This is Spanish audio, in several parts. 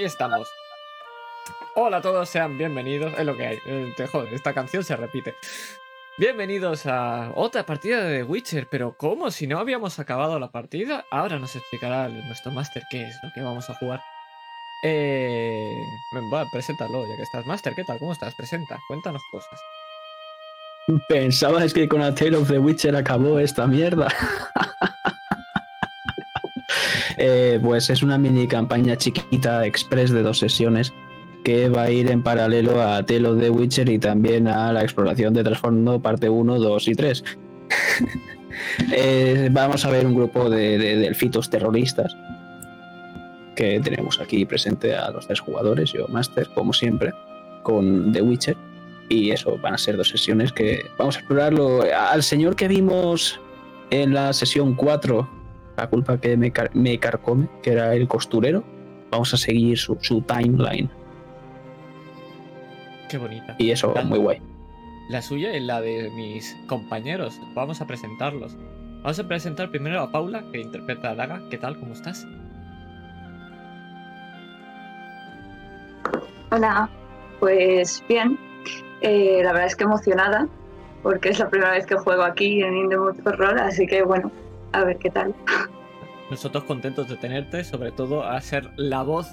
Y estamos. Hola a todos, sean bienvenidos. Es lo que hay. Eh, te joder, esta canción se repite. Bienvenidos a otra partida de The Witcher, pero ¿cómo? Si no habíamos acabado la partida, ahora nos explicará nuestro máster qué es lo que vamos a jugar. Eh... Preséntalo, ya que estás máster. ¿Qué tal? ¿Cómo estás? Presenta, cuéntanos cosas. ¿Pensabas que con A Tale of the Witcher acabó esta mierda? Eh, pues es una mini campaña chiquita express de dos sesiones que va a ir en paralelo a of the Witcher y también a la exploración de trasfondo parte 1, 2 y 3. Eh, vamos a ver un grupo de, de delfitos terroristas que tenemos aquí presente a los tres jugadores, yo Master, como siempre, con The Witcher. Y eso, van a ser dos sesiones que vamos a explorarlo. Al señor que vimos en la sesión 4, la culpa que me, me carcome, que era el costurero, vamos a seguir su, su timeline. Qué bonita. Y eso, La- muy guay. La suya y la de mis compañeros. Vamos a presentarlos. Vamos a presentar primero a Paula, que interpreta a Daga. ¿Qué tal? ¿Cómo estás? Hola, pues bien. Eh, la verdad es que emocionada, porque es la primera vez que juego aquí en Indemut Horror, así que bueno, a ver qué tal. Nosotros contentos de tenerte, sobre todo a ser la voz,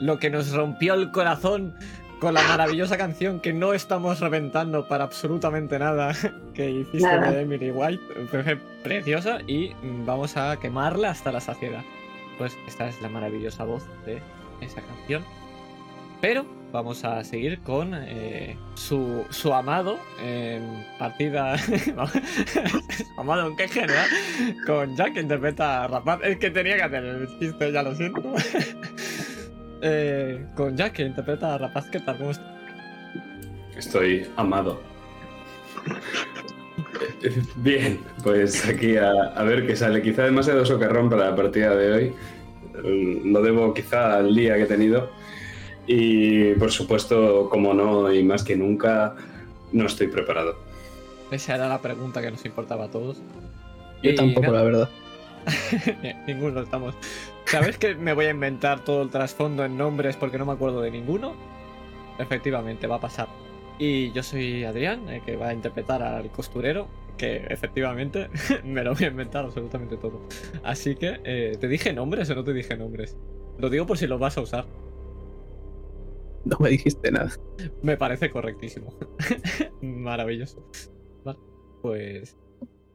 lo que nos rompió el corazón con la maravillosa canción que no estamos reventando para absolutamente nada que hiciste Nada. de Emily White. Fue preciosa y vamos a quemarla hasta la saciedad. Pues esta es la maravillosa voz de esa canción. Pero vamos a seguir con eh, su, su amado en partida. amado en qué general. Con Jack que interpreta a Rapaz. Es que tenía que hacer el chiste, ya lo siento. Eh, con Jack que interpreta a Rapaz, ¿qué tal? ¿Cómo? Estoy amado. Bien, pues aquí a, ver qué sale. Quizá demasiado socarrón para la partida de hoy. Lo debo quizá al día que he tenido. Y por supuesto, como no, y más que nunca, no estoy preparado. Esa era la pregunta que nos importaba a todos. Yo Y tampoco, nada, la verdad. Ninguno estamos. ¿Sabes que me voy a inventar todo el trasfondo en nombres porque no me acuerdo de ninguno? Efectivamente, va a pasar. Y yo soy Adrián, el que va a interpretar al costurero, que efectivamente me lo voy a inventar absolutamente todo. Así que, eh, ¿te dije nombres o no te dije nombres? Lo digo por si los vas a usar. No me dijiste nada. Me parece correctísimo. Maravilloso. Vale, pues,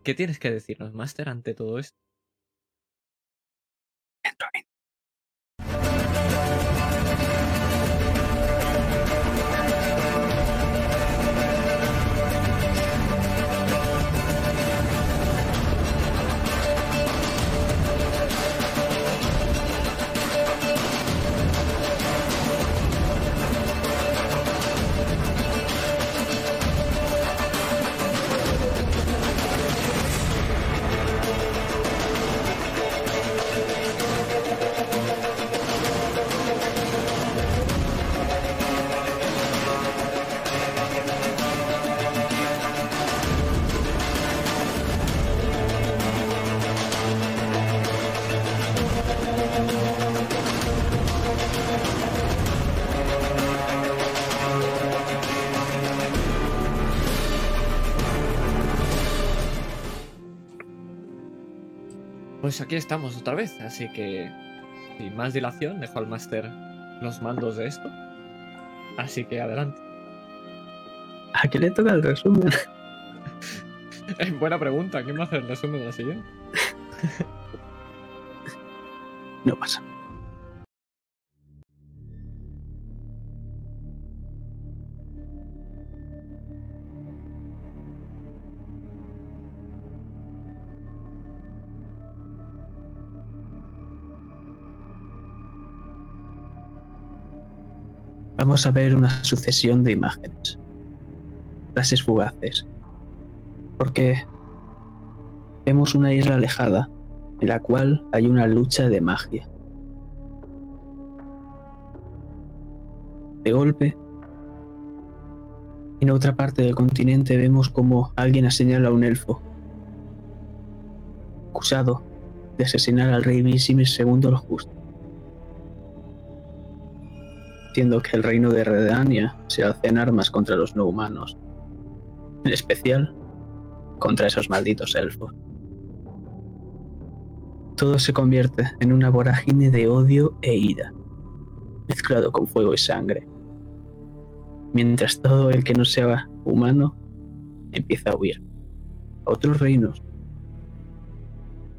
¿qué tienes que decirnos, Master, ante todo esto? Pues aquí estamos otra vez, así que sin más dilación dejo al máster los mandos de esto. Así que adelante. ¿A qué le toca el resumen? Eh, Buena pregunta, ¿quién va a hacer el resumen de la siguiente? No pasa. Vamos a ver una sucesión de imágenes. Frases fugaces. Porque vemos una isla alejada en la cual hay una lucha de magia. De golpe, en otra parte del continente vemos como alguien señala a un elfo, acusado de asesinar al rey Visimis II el Justo. Que el reino de Redania se alce en armas contra los no humanos, en especial contra esos malditos elfos. Todo se convierte en una vorágine de odio e ira, mezclado con fuego y sangre, mientras todo el que no sea humano empieza a huir a otros reinos.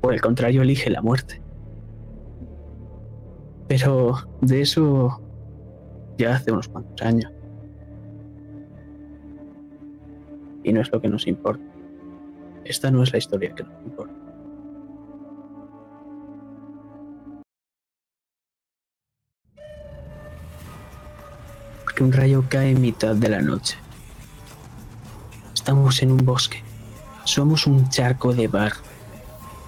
Por el contrario, elige la muerte. Pero de eso ya hace unos cuantos años. Y no es lo que nos importa. Esta no es la historia que nos importa. Porque un rayo cae en mitad de la noche. Estamos en un bosque. Somos un charco de bar.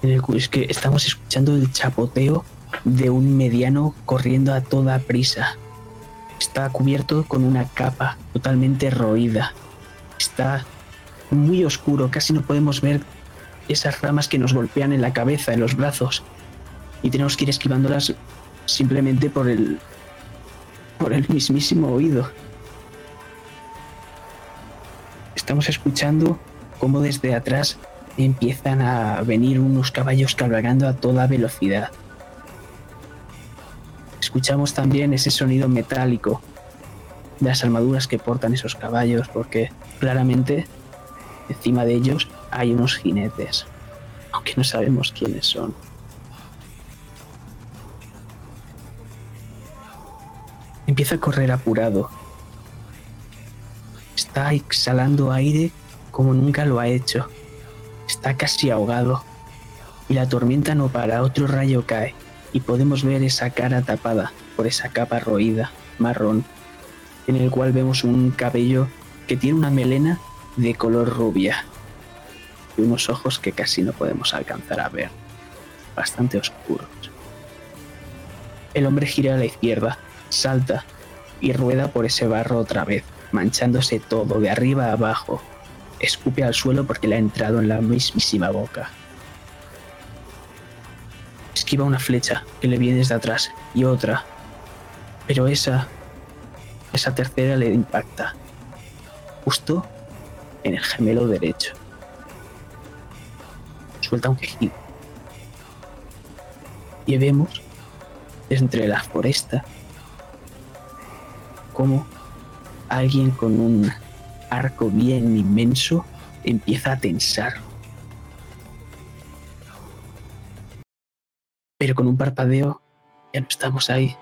En el que es que estamos escuchando el chapoteo de un mediano corriendo a toda prisa. Está cubierto con una capa totalmente roída. Está muy oscuro, casi no podemos ver esas ramas que nos golpean en la cabeza, en los brazos. Y tenemos que ir esquivándolas simplemente por el por el mismísimo oído. Estamos escuchando cómo desde atrás empiezan a venir unos caballos cabalgando a toda velocidad. Escuchamos también ese sonido metálico de las armaduras que portan esos caballos, porque claramente encima de ellos hay unos jinetes, aunque no sabemos quiénes son. Empieza a correr apurado. Está exhalando aire como nunca lo ha hecho. Está casi ahogado. Y la tormenta no para, otro rayo cae y podemos ver esa cara tapada por esa capa roída, marrón, en el cual vemos un cabello que tiene una melena de color rubia y unos ojos que casi no podemos alcanzar a ver, bastante oscuros. El hombre gira a la izquierda, salta y rueda por ese barro otra vez, manchándose todo de arriba a abajo. Escupe al suelo porque le ha entrado en la mismísima boca. Esquiva una flecha que le viene desde atrás y otra. Pero esa, esa tercera le impacta. Justo en el gemelo derecho. Suelta un quejido. Y vemos entre la foresta como alguien con un arco bien inmenso empieza a tensar. Pero con un parpadeo ya no estamos ahí.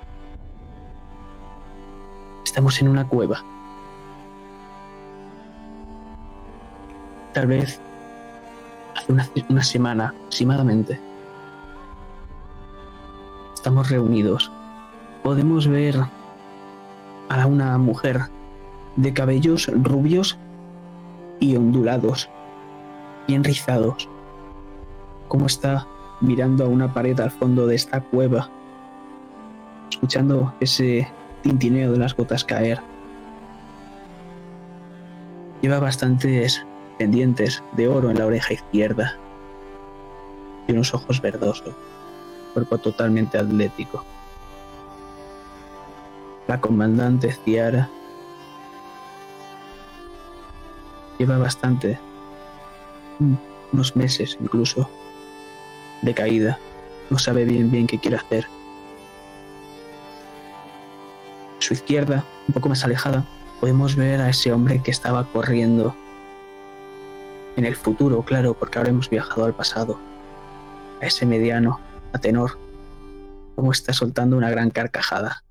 Estamos en una cueva. Tal vez hace una, semana aproximadamente. Estamos reunidos. Podemos ver a una mujer de cabellos rubios y ondulados, bien rizados, como está mirando a una pared al fondo de esta cueva, escuchando ese tintineo de las gotas caer. Lleva bastantes pendientes de oro en la oreja izquierda y unos ojos verdosos, cuerpo totalmente atlético. La comandante Ciara lleva bastante, unos meses incluso, de caída. No sabe bien bien qué quiere hacer. A su izquierda, un poco más alejada, podemos ver a ese hombre que estaba corriendo en el futuro, claro, porque ahora hemos viajado al pasado. A ese mediano, a tenor, como está soltando una gran carcajada.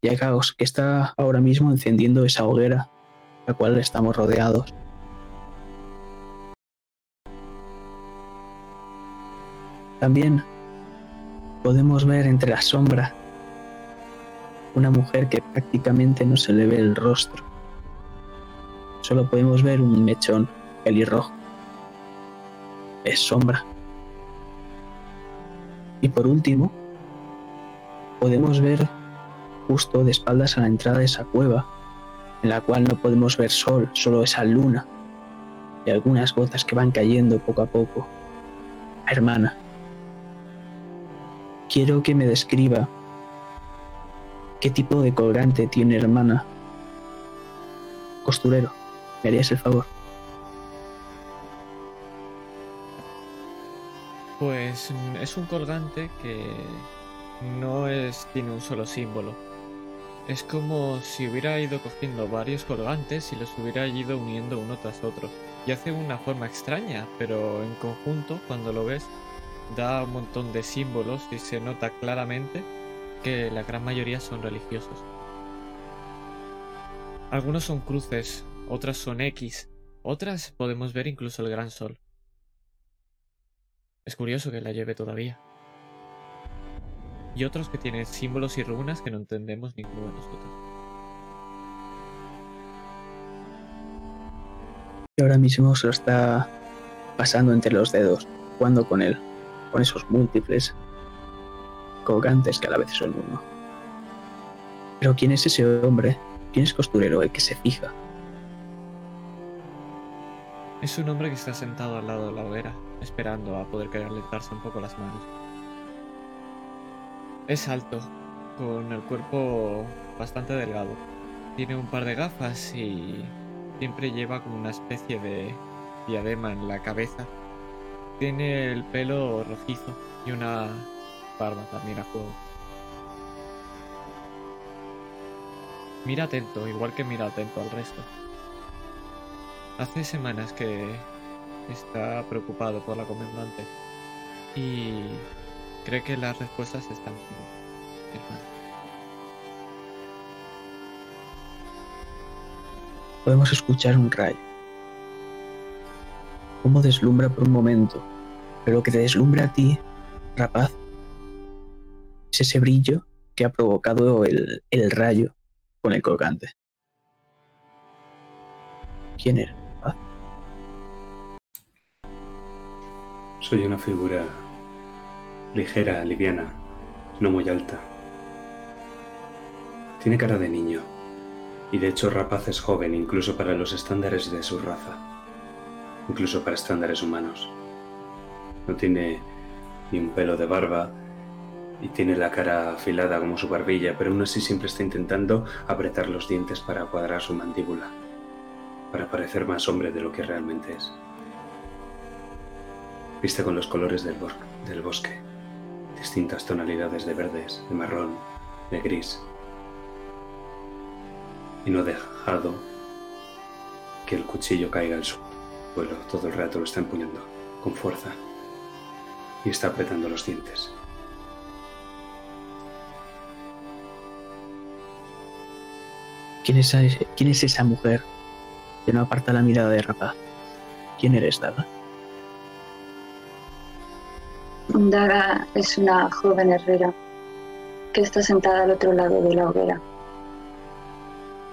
Y a Caos, que está ahora mismo encendiendo esa hoguera la cual estamos rodeados. También podemos ver entre la sombra una mujer que prácticamente no se le ve el rostro. Solo podemos ver un mechón pelirrojo. Es sombra. Y por último, podemos ver justo de espaldas a la entrada de esa cueva en la cual no podemos ver sol, solo esa luna y algunas gotas que van cayendo poco a poco. Hermana, quiero que me describa ¿Qué tipo de colgante tiene hermana? Costurero, ¿me harías el favor? Pues mm, es un colgante que no es tiene un solo símbolo. Es como si hubiera ido cogiendo varios colgantes y los hubiera ido uniendo uno tras otro. Y hace una forma extraña, pero en conjunto, cuando lo ves, da un montón de símbolos y se nota claramente que la gran mayoría son religiosos. Algunos son cruces, otras son X, otras podemos ver incluso el gran sol. Es curioso que la lleve todavía. Y otros que tienen símbolos y runas que no entendemos ninguno de nosotros. Y ahora mismo se lo está pasando entre los dedos, jugando con él, con esos múltiples colgantes que a la vez son uno. Pero ¿quién es ese hombre? ¿Quién es costurero el que se fija? Es un hombre que está sentado al lado de la hoguera, esperando a poder calentarse un poco las manos. Es alto, con el cuerpo bastante delgado. Tiene un par de gafas y siempre lleva como una especie de diadema en la cabeza. Tiene el pelo rojizo y una barba también a juego. Mira atento, igual que mira atento al resto. Hace semanas que está preocupado por la comandante y cree que las respuestas están hermano. Podemos escuchar un rayo. Cómo deslumbra por un momento, pero lo que te deslumbra a ti, rapaz, es ese brillo que ha provocado el, el rayo con el colgante. ¿Quién era? rapaz? Soy una figura ligera, liviana, no muy alta. Tiene cara de niño, y de hecho Rapaz es joven incluso para los estándares de su raza, incluso para estándares humanos. No tiene ni un pelo de barba y tiene la cara afilada como su barbilla, pero aún así siempre está intentando apretar los dientes para cuadrar su mandíbula, para parecer más hombre de lo que realmente es. Viste con los colores del, bosque, distintas tonalidades de verdes, de marrón, de gris. Y no ha dejado que el cuchillo caiga al suelo. Todo el rato lo está empuñando con fuerza y está apretando los dientes. ¿Quién es, ¿Quién es esa mujer que no aparta la mirada de rapaz? ¿Quién eres, Daga? Daga es una joven herrera que está sentada al otro lado de la hoguera.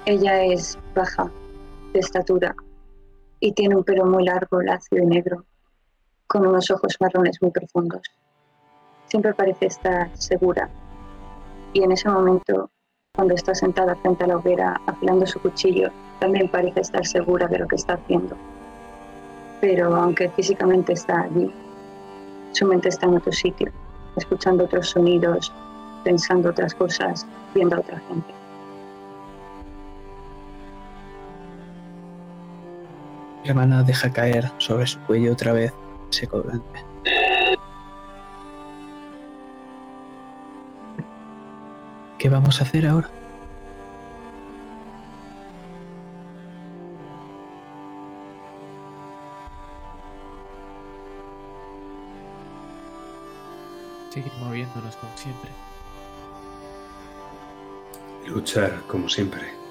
Ella es baja, de estatura, y tiene un pelo muy largo, lacio y negro, con unos ojos marrones muy profundos. Siempre parece estar segura, y en ese momento, cuando está sentada frente a la hoguera afilando su cuchillo, también parece estar segura de lo que está haciendo. Pero aunque físicamente está allí, su mente está en otro sitio, escuchando otros sonidos, pensando otras cosas, viendo a otra gente. Hermana deja caer sobre su cuello otra vez ese colgante. ¿Qué vamos a hacer ahora? Seguir moviéndonos como siempre. Luchar como siempre.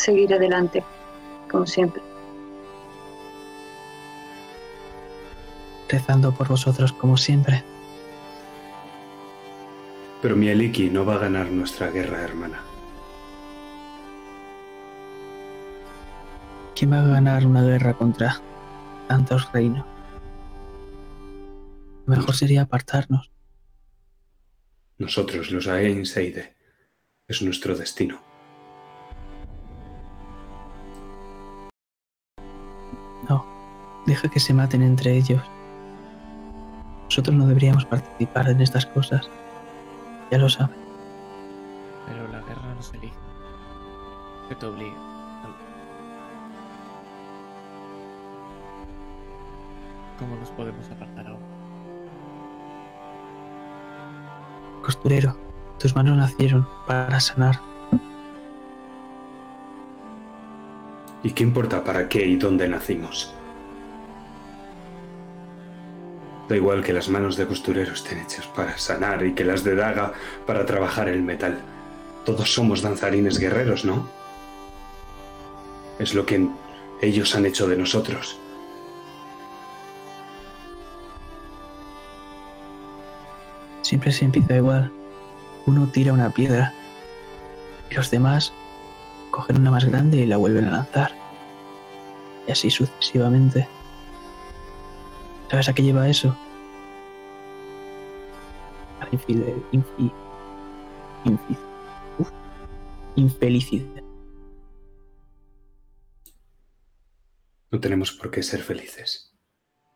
Seguir adelante, como siempre. Rezando por vosotros como siempre. Pero Mieliki no va a ganar nuestra guerra, hermana. ¿Quién va a ganar una guerra contra tantos reinos? Lo mejor sería apartarnos. Nosotros, los Ain Seide, es nuestro destino. Deja que se maten entre ellos. Nosotros no deberíamos participar en estas cosas. Ya lo sabe. Pero la guerra no se elige. Se te obliga. ¿Cómo nos podemos apartar ahora? Costurero, tus manos nacieron para sanar. ¿Y qué importa para qué y dónde nacimos? Da igual que las manos de costurero estén hechas para sanar y que las de daga para trabajar el metal. Todos somos danzarines guerreros, ¿no? Es lo que ellos han hecho de nosotros. Siempre se empieza igual. Uno tira una piedra y los demás cogen una más grande y la vuelven a lanzar. Y así sucesivamente. ¿Sabes a qué lleva eso? A infide- infi- infi- uf, infelicidad. No tenemos por qué ser felices.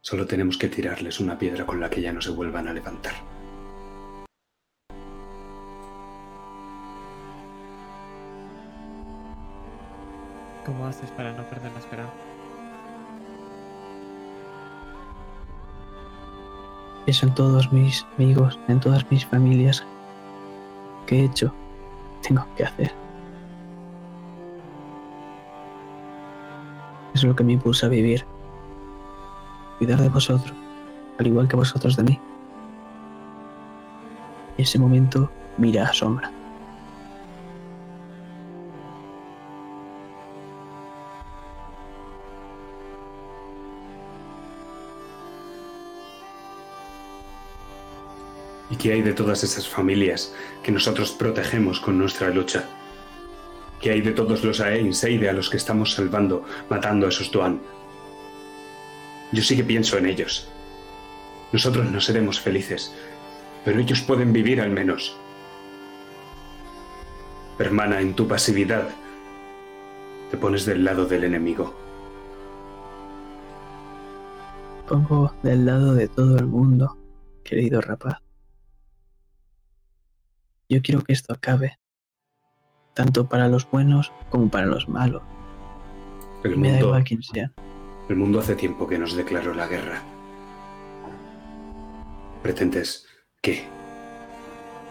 Solo tenemos que tirarles una piedra con la que ya no se vuelvan a levantar. ¿Cómo haces para no perder la esperanza? Pienso en todos mis amigos, en todas mis familias. ¿Qué he hecho? Tengo que hacer. Es lo que me impulsa a vivir. Cuidar de vosotros, al igual que vosotros de mí. Y ese momento mira a sombra. Qué hay de todas esas familias que nosotros protegemos con nuestra lucha? ¿Qué hay de todos los Aein Seide a los que estamos salvando, matando a esos Duan? Yo sí que pienso en ellos. Nosotros no seremos felices, pero ellos pueden vivir al menos. Hermana, en tu pasividad, te pones del lado del enemigo. Pongo del lado de todo el mundo, querido rapaz. Yo quiero que esto acabe, tanto para los buenos como para los malos. El Me da mundo, igual quién sea. el mundo hace tiempo que nos declaró la guerra. ¿Pretendes qué?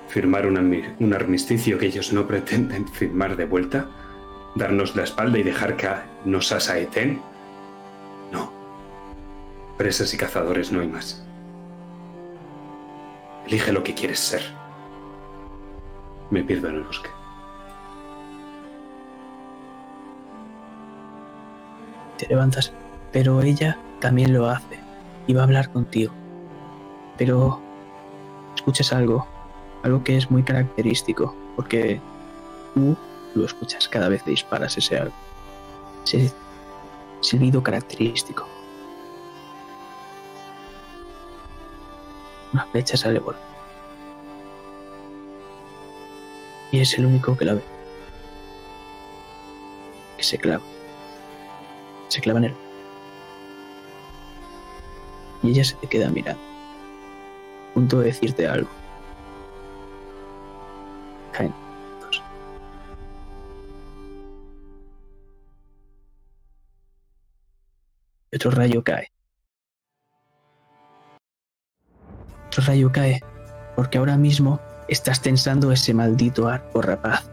¿Firmar un, un armisticio que ellos no pretenden firmar de vuelta? ¿Darnos la espalda y dejar que nos asaeten? No. Presas y cazadores no hay más. Elige lo que quieres ser. Me pierdo en el bosque. Te levantas, pero ella también lo hace y va a hablar contigo. Pero escuchas algo, algo que es muy característico, porque tú lo escuchas cada vez que disparas ese algo. Ese silbido característico. Una flecha sale volando. Y es el único que la ve. Que se clava. Se clava en él. Y ella se te queda mirando. A punto de decirte algo. Caen otro rayo cae. Otro rayo cae porque ahora mismo estás tensando ese maldito arco rapaz.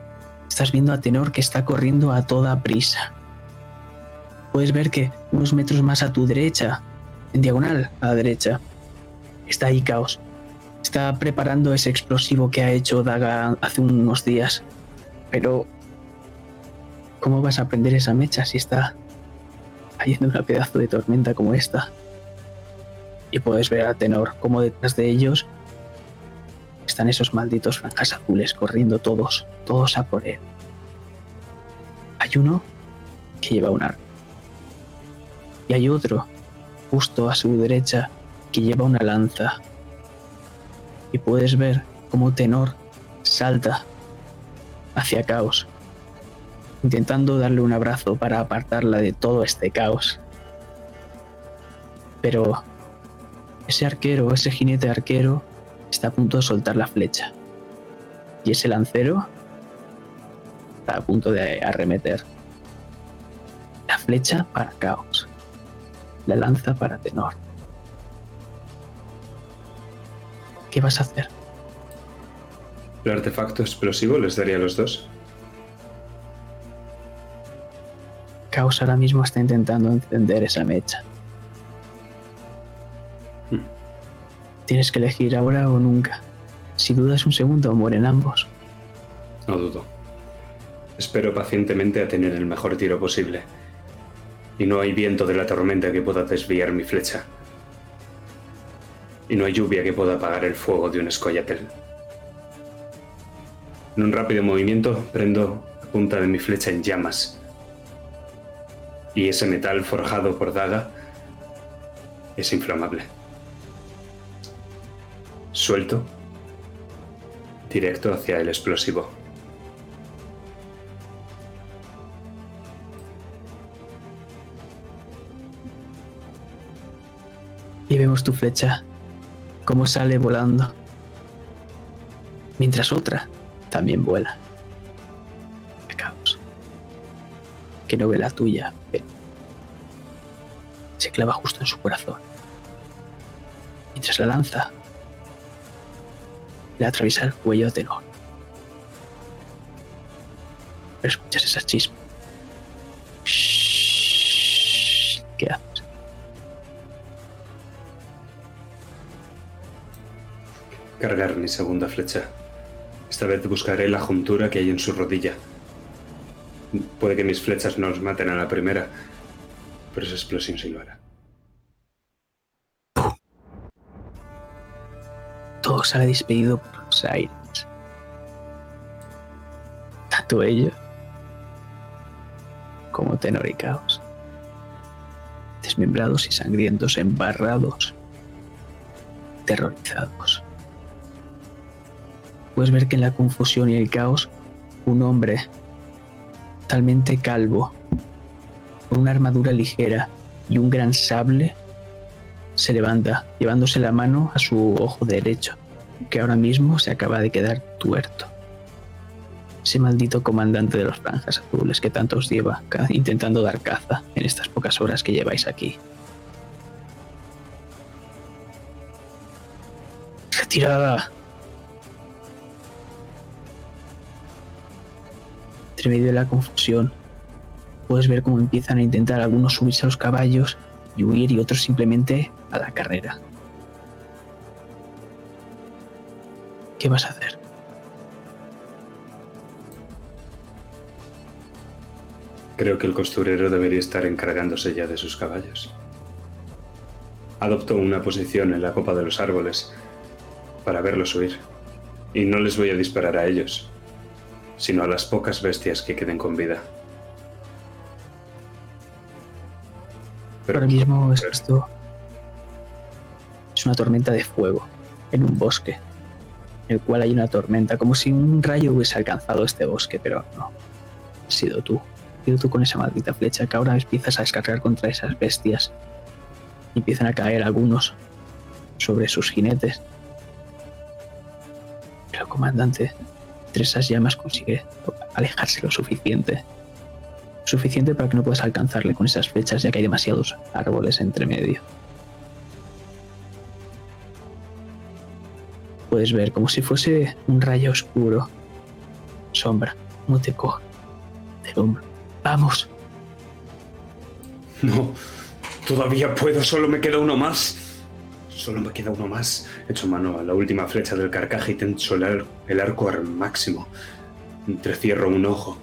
Estás viendo a Tenor que está corriendo a toda prisa. Puedes ver que unos metros más a tu derecha, en diagonal a la derecha, está ahí Caos. Está preparando ese explosivo que ha hecho Daga hace unos días. Pero, ¿cómo vas a prender esa mecha si está cayendo una pedazo de tormenta como esta? Y puedes ver a Tenor como detrás de ellos están esos malditos franjas azules corriendo todos, todos a por él. Hay uno que lleva un arco. Y hay otro, justo a su derecha, que lleva una lanza. Y puedes ver cómo Tenor salta hacia Caos, intentando darle un abrazo para apartarla de todo este caos. Pero ese arquero, ese jinete arquero, está a punto de soltar la flecha. Y ese lancero está a punto de arremeter. La flecha para caos. La lanza para tenor. ¿Qué vas a hacer? El artefacto explosivo les daría a los dos. Caos ahora mismo está intentando encender esa mecha. Tienes que elegir ahora o nunca. Si dudas un segundo, mueren ambos. No dudo. Espero pacientemente a tener el mejor tiro posible. Y no hay viento de la tormenta que pueda desviar mi flecha. Y no hay lluvia que pueda apagar el fuego de un escoyatel. En un rápido movimiento prendo la punta de mi flecha en llamas. Y ese metal forjado por daga es inflamable. Suelto, directo hacia el explosivo. Y vemos tu flecha, cómo sale volando. Mientras otra también vuela. De caos. Que no ve la tuya, pero se clava justo en su corazón. Mientras la lanza, le atraviesa el cuello a Tenor. Pero escuchas esa chispa. Shhh. ¿Qué haces? Cargar mi segunda flecha. Esta vez buscaré la juntura que hay en su rodilla. Puede que mis flechas no os maten a la primera, pero esa explosión sí lo. Todo sale despedido por los aires. Tanto ellos como Tenor y Caos. Desmembrados y sangrientos, embarrados, terrorizados. Puedes ver que en la confusión y el caos, un hombre totalmente calvo, con una armadura ligera y un gran sable, se levanta, llevándose la mano a su ojo derecho, que ahora mismo se acaba de quedar tuerto. Ese maldito comandante de los franjas azules que tanto os lleva intentando dar caza en estas pocas horas que lleváis aquí. Retirada. Entre medio de la confusión, puedes ver cómo empiezan a intentar algunos subirse a los caballos y huir y otros simplemente a la carrera. ¿Qué vas a hacer? Creo que el costurero debería estar encargándose ya de sus caballos. Adopto una posición en la copa de los árboles para verlos huir. Y no les voy a disparar a ellos, sino a las pocas bestias que queden con vida. Pero Ahora mismo es esto es una tormenta de fuego en un bosque, el cual hay una tormenta, como si un rayo hubiese alcanzado este bosque, pero no. Has sido tú. Has sido tú con esa maldita flecha que ahora empiezas a descargar contra esas bestias. Y empiezan a caer algunos sobre sus jinetes. Pero comandante, entre esas llamas consigue alejarse lo suficiente suficiente para que no puedas alcanzarle con esas flechas ya que hay demasiados árboles entre medio. Puedes ver como si fuese un rayo oscuro. Sombra, no te hombro. Vamos, No, todavía puedo, solo me queda uno más. Solo me queda uno más. Echo mano a la última flecha del carcaje y tenso el, ar- el arco al máximo. Entrecierro un ojo.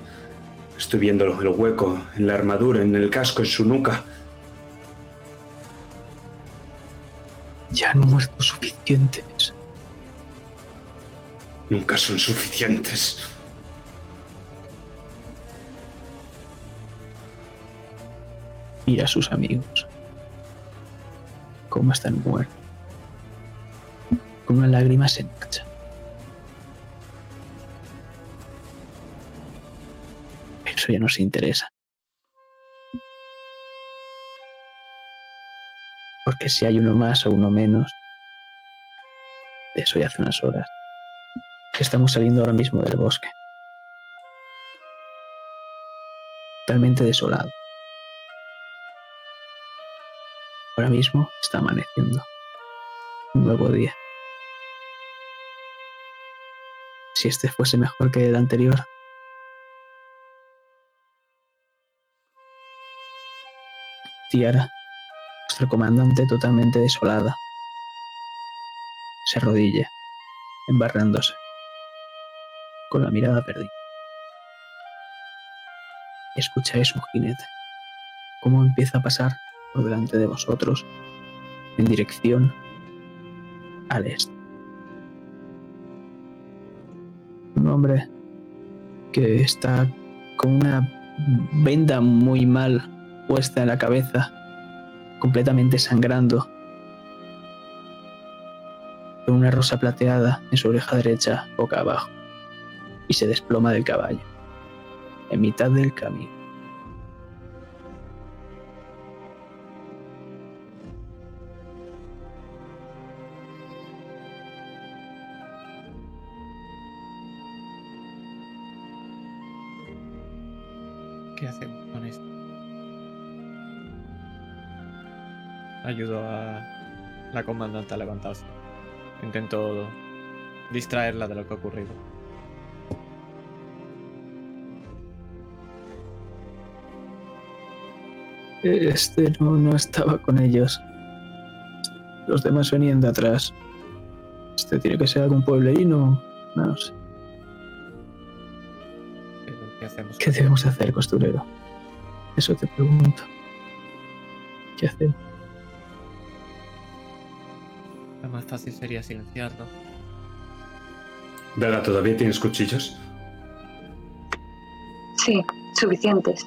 Estoy viendo el hueco en la armadura, en el casco, en su nuca. ya han muerto suficientes. Nunca son suficientes. Mira a sus amigos. Cómo están muertos. Con una lágrima se marcha. Eso ya no se interesa. Porque si hay uno más o uno menos, de eso ya hace unas horas. Estamos saliendo ahora mismo del bosque. Totalmente desolado. Ahora mismo está amaneciendo. Un nuevo día. Si este fuese mejor que el anterior. Tiara, nuestra comandante totalmente desolada, se arrodilla, embarrándose, con la mirada perdida. Escucháis un jinete, cómo empieza a pasar por delante de vosotros en dirección al este. Un hombre que está con una venda muy mal puesta en la cabeza, completamente sangrando, con una rosa plateada en su oreja derecha boca abajo, y se desploma del caballo, en mitad del camino. ¿Qué hacemos con esto? Ayudo a la comandante a levantarse. Intento distraerla de lo que ha ocurrido. Este no, no estaba con ellos. Los demás venían de atrás. Este tiene que ser algún pueblerino. No sé. Pero, ¿Qué hacemos? ¿Qué debemos hacer, costurero? Eso te pregunto. ¿Qué hacemos? Lo más fácil sería silenciarlo. Daga, ¿todavía tienes cuchillos? Sí, suficientes.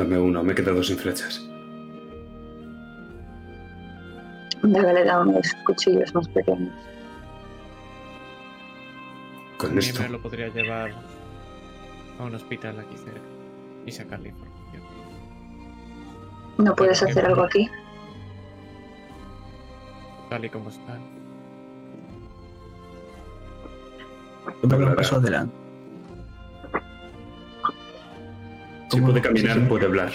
Dame uno, me he quedado sin flechas. Daga le da unos cuchillos más pequeños. Con También esto. lo podría llevar a un hospital aquí cerca y sacarle información. ¿No puedes Pero, hacer algo aquí? Tal y como están. Yo paso adelante. Puede caminar, sí. puede hablar.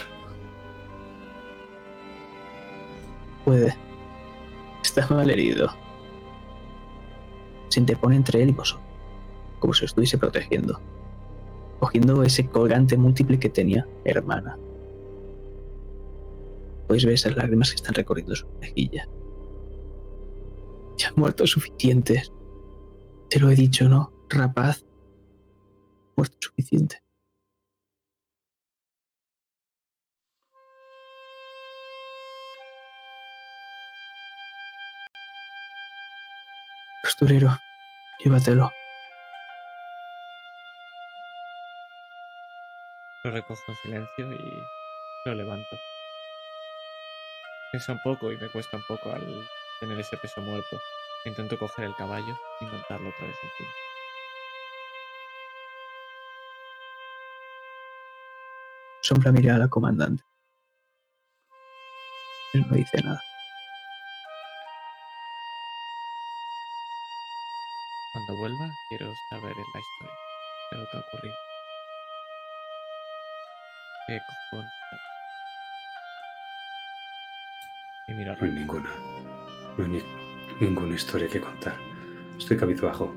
Puede. Está mal herido. Se interpone entre él y vosotros, como si estuviese protegiendo, cogiendo ese colgante múltiple que tenía, hermana. Podéis ver esas lágrimas que están recorriendo su mejilla. Ya han muerto suficientes. Te lo he dicho, ¿no? Rapaz. Muerto suficiente. Costurero, llévatelo. Lo recojo en silencio y lo levanto. Pesa un poco y me cuesta un poco al tener ese peso muerto. Intento coger el caballo y montarlo otra vez encima. Sombra mira a la comandante. Él no dice nada. Cuando vuelva, quiero saber la historia de lo que ha ocurrido. ¿Qué cojones? Y miro a No hay ninguna. No hay ni- ninguna historia que contar. Estoy cabizbajo.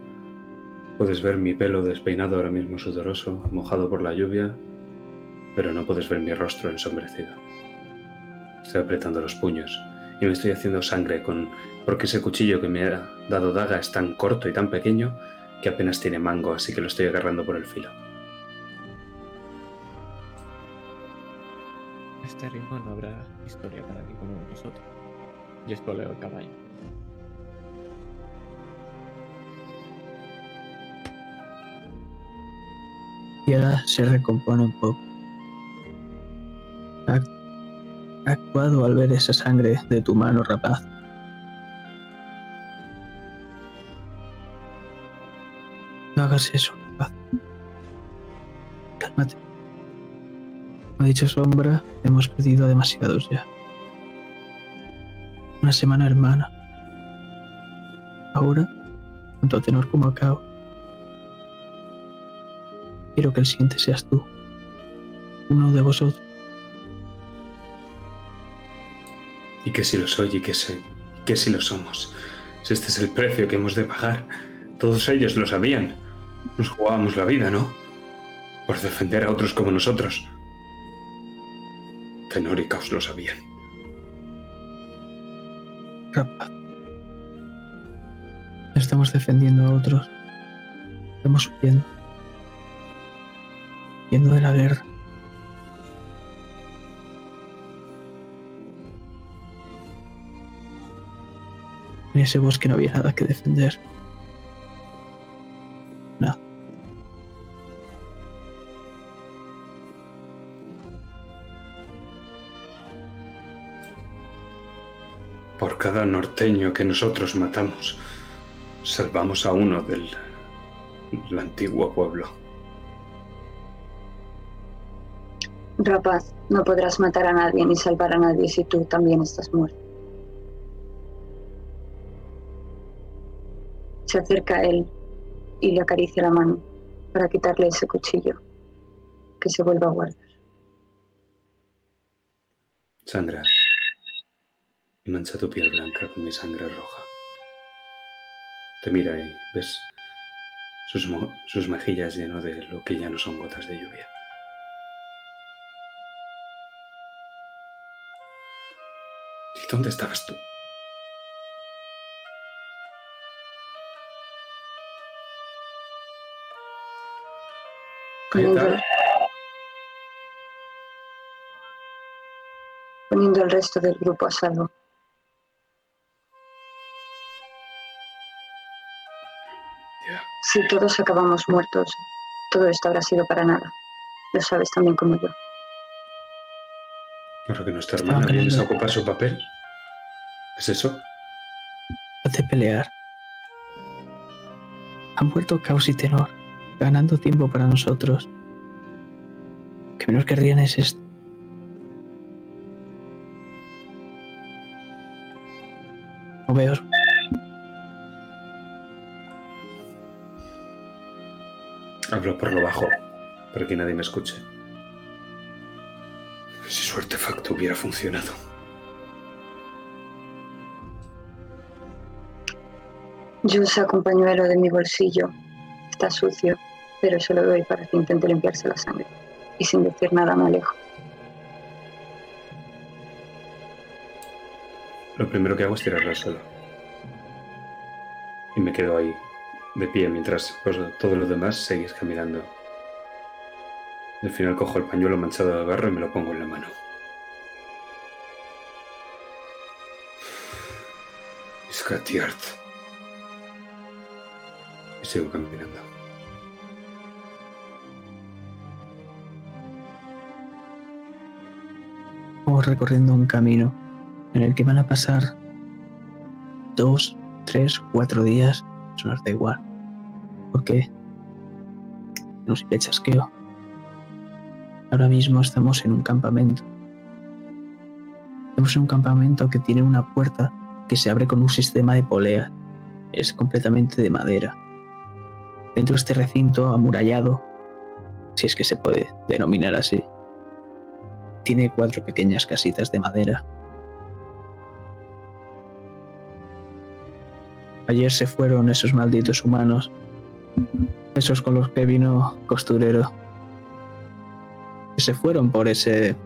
Puedes ver mi pelo despeinado ahora mismo sudoroso, mojado por la lluvia, pero no puedes ver mi rostro ensombrecido. Estoy apretando los puños y me estoy haciendo sangre con porque ese cuchillo que me ha dado Daga es tan corto y tan pequeño que apenas tiene mango, así que lo estoy agarrando por el filo. A este ritmo no habrá historia para ninguno de nosotros. Y espoleo el caballo. Y ahora se recompone un poco. Actuado al ver esa sangre de tu mano, rapaz. No hagas eso, rapaz. Cálmate. Como ha dicho Sombra, hemos perdido demasiados ya. Una semana hermana. Ahora tanto a Tenor como a Cao. Quiero que el siguiente seas tú, uno de vosotros. Que si lo soy y que sé, que si lo somos. Si este es el precio que hemos de pagar. Todos ellos lo sabían. Nos jugábamos la vida, ¿no? Por defender a otros como nosotros. Tenor y lo sabían. Rapaz. No estamos defendiendo a otros. Estamos huyendo. Huyendo de la guerra. En ese bosque no había nada que defender. Nada. Por cada norteño que nosotros matamos, salvamos a uno del, del antiguo pueblo. Rapaz, no podrás matar a nadie ni salvar a nadie si tú también estás muerto. Se acerca a él y le acaricia la mano para quitarle ese cuchillo que se vuelva a guardar. Sandra, mancha tu piel blanca con mi sangre roja. Te mira y ves sus, sus mejillas lleno de lo que ya no son gotas de lluvia. ¿Y dónde estabas tú? Poniendo, poniendo el resto del grupo a salvo. Ya. Si todos acabamos muertos, todo esto habrá sido para nada. Lo sabes también como yo. Ahora que nuestra hermana vienes a ocupar su papel. ¿Es eso? Hace pelear. Han vuelto Caos y Tenor, ganando tiempo para nosotros. Lo que menos querrían es esto. No veo. Hablo por lo bajo, para que nadie me escuche. Si su artefacto hubiera funcionado. Yo saco un pañuelo de mi bolsillo. Está sucio, pero se lo doy para que intente limpiarse la sangre. Y sin decir nada me alejo. Lo primero que hago es tirarlo al suelo. Y me quedo ahí, de pie, mientras pues, todos los demás seguís caminando. Al final cojo el pañuelo manchado de barro y me lo pongo en la mano. Y sigo caminando. Recorriendo un camino en el que van a pasar dos, tres, cuatro días. Eso nos da igual. Porque no simple chasqueo. Ahora mismo estamos en un campamento. Estamos en un campamento que tiene una puerta que se abre con un sistema de polea. Es completamente de madera. Dentro de este recinto amurallado, si es que se puede denominar así, tiene cuatro pequeñas casitas de madera. Ayer se fueron esos malditos humanos, esos con los que vino costurero. Se fueron por ese.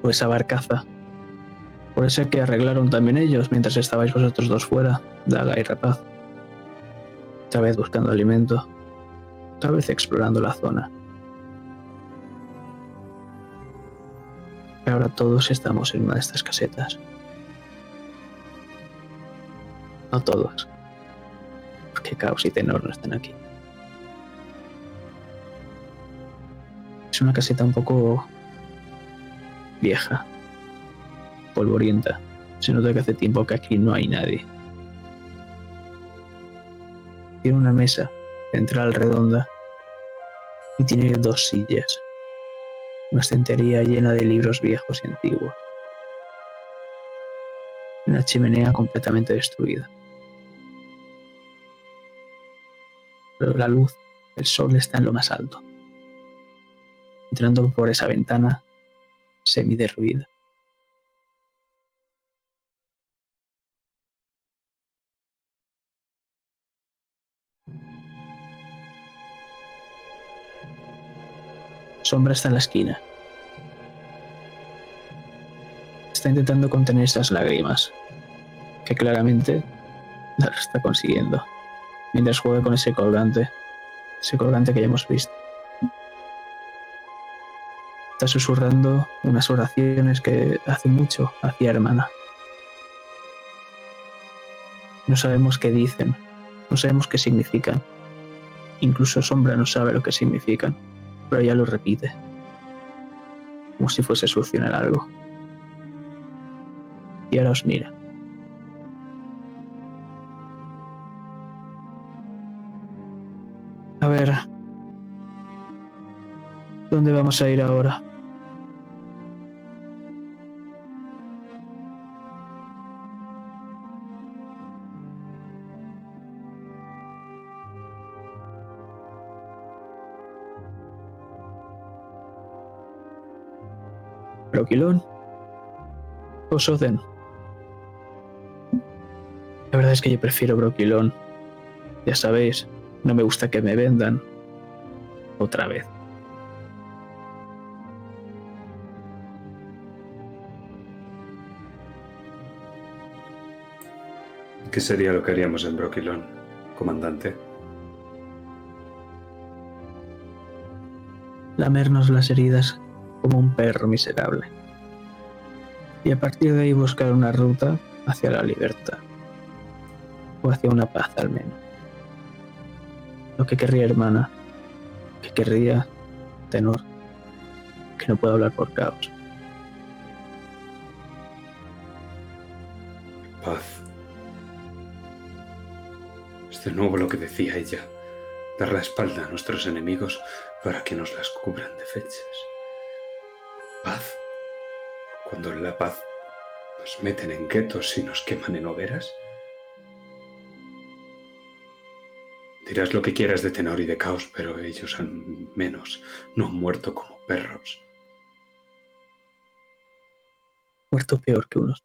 por esa barcaza. Por ese que arreglaron también ellos mientras estabais vosotros dos fuera, Daga y Rapaz. Otra vez buscando alimento. Otra vez explorando la zona. Ahora todos estamos en una de estas casetas. No todos. Porque Caos y Tenor no están aquí. Es una caseta un poco vieja, polvorienta. Se nota que hace tiempo que aquí no hay nadie. Tiene una mesa central redonda y tiene dos sillas una estantería llena de libros viejos y antiguos. Una chimenea completamente destruida. pero la luz, el sol está en lo más alto. Entrando por esa ventana semi-derruida. Sombra está en la esquina. Está intentando contener estas lágrimas, que claramente no lo está consiguiendo, mientras juega con ese colgante, ese colgante que ya hemos visto. Está susurrando unas oraciones que hace mucho hacía hermana. No sabemos qué dicen, no sabemos qué significan. Incluso Sombra no sabe lo que significan pero ella lo repite, como si fuese a solucionar algo. Y ahora os mira. A ver, ¿dónde vamos a ir ahora? Broquilón o Soden. La verdad es que yo prefiero Broquilón. Ya sabéis, no me gusta que me vendan otra vez. ¿Qué sería lo que haríamos en Broquilón, comandante? Lamernos las heridas como un perro miserable. Y a partir de ahí buscar una ruta hacia la libertad. O hacia una paz al menos. Lo que querría hermana. Que querría tenor. Que no puedo hablar por caos. Paz. Es de nuevo lo que decía ella. Dar la espalda a nuestros enemigos para que nos las cubran de fechas. Paz. Cuando en la paz nos meten en guetos y nos queman en hogueras. Dirás lo que quieras de tenor y de caos, pero ellos al menos no han muerto como perros. Muerto peor que unos.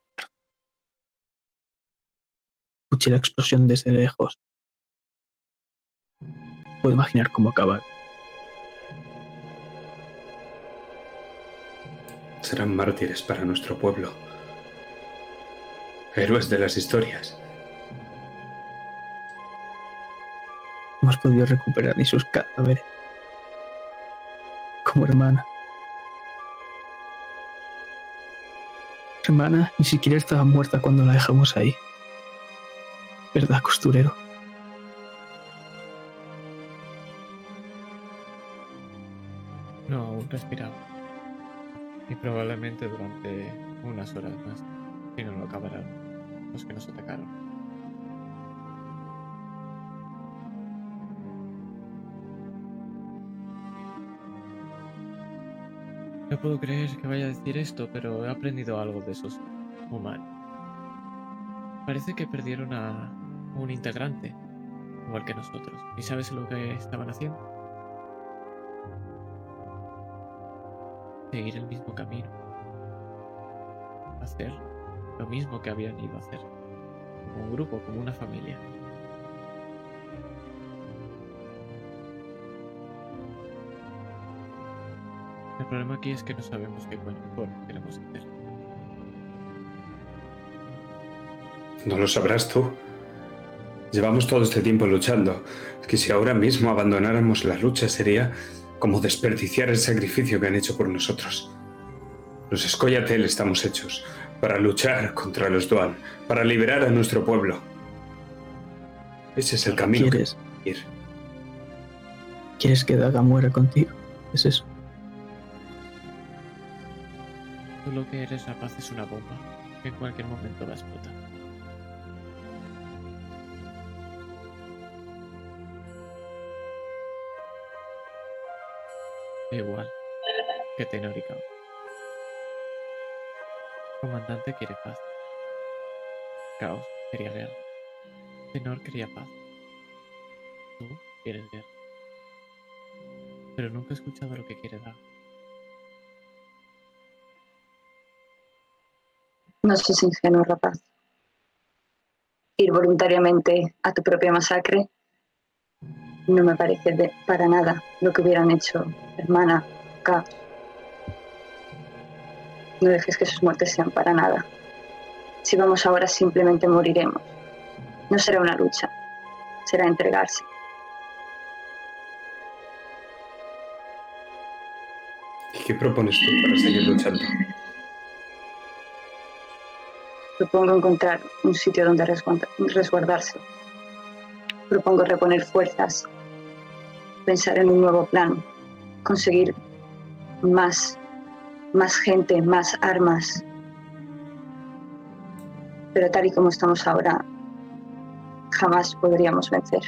Escuché la explosión desde lejos. Puedo imaginar cómo acabar. Serán mártires para nuestro pueblo. Héroes de las historias. Hemos podido recuperar ni sus cadáveres. Como hermana. Hermana ni siquiera estaba muerta cuando la dejamos ahí. ¿Verdad, costurero? No, aún respiraba. Y probablemente durante unas horas más, si no lo acabarán los que nos atacaron. No puedo creer que vaya a decir esto, pero he aprendido algo de esos humanos. Parece que perdieron a un integrante, igual que nosotros. ¿Y sabes lo que estaban haciendo? Seguir el mismo camino. Hacer lo mismo que habían ido a hacer. Como un grupo, como una familia. El problema aquí es que no sabemos qué coño queremos hacer. No lo sabrás tú. Llevamos todo este tiempo luchando. Es que si ahora mismo abandonáramos la lucha sería como desperdiciar el sacrificio que han hecho por nosotros. Los Escoyatel estamos hechos para luchar contra los Duan, para liberar a nuestro pueblo. Ese es el camino ¿Quieres? que ir. ¿Quieres que Daga muera contigo? Es eso. Tú lo que eres la paz es una bomba que en cualquier momento va a explotar. Igual que Tenor y Caos. Comandante quiere paz. Caos quería guerra. Tenor quería paz. Tú quieres guerra. Pero nunca he escuchado lo que quiere dar. No seas ingenuo, rapaz. Ir voluntariamente a tu propia masacre no me parece de- para nada lo que hubieran hecho hermana, K. No dejes que sus muertes sean para nada. Si vamos ahora simplemente moriremos. No será una lucha, será entregarse. ¿Y qué propones tú para seguir luchando? Propongo encontrar un sitio donde resguarda- resguardarse. Propongo reponer fuerzas, pensar en un nuevo plan, conseguir más, más gente, más armas. Pero tal y como estamos ahora, jamás podríamos vencer.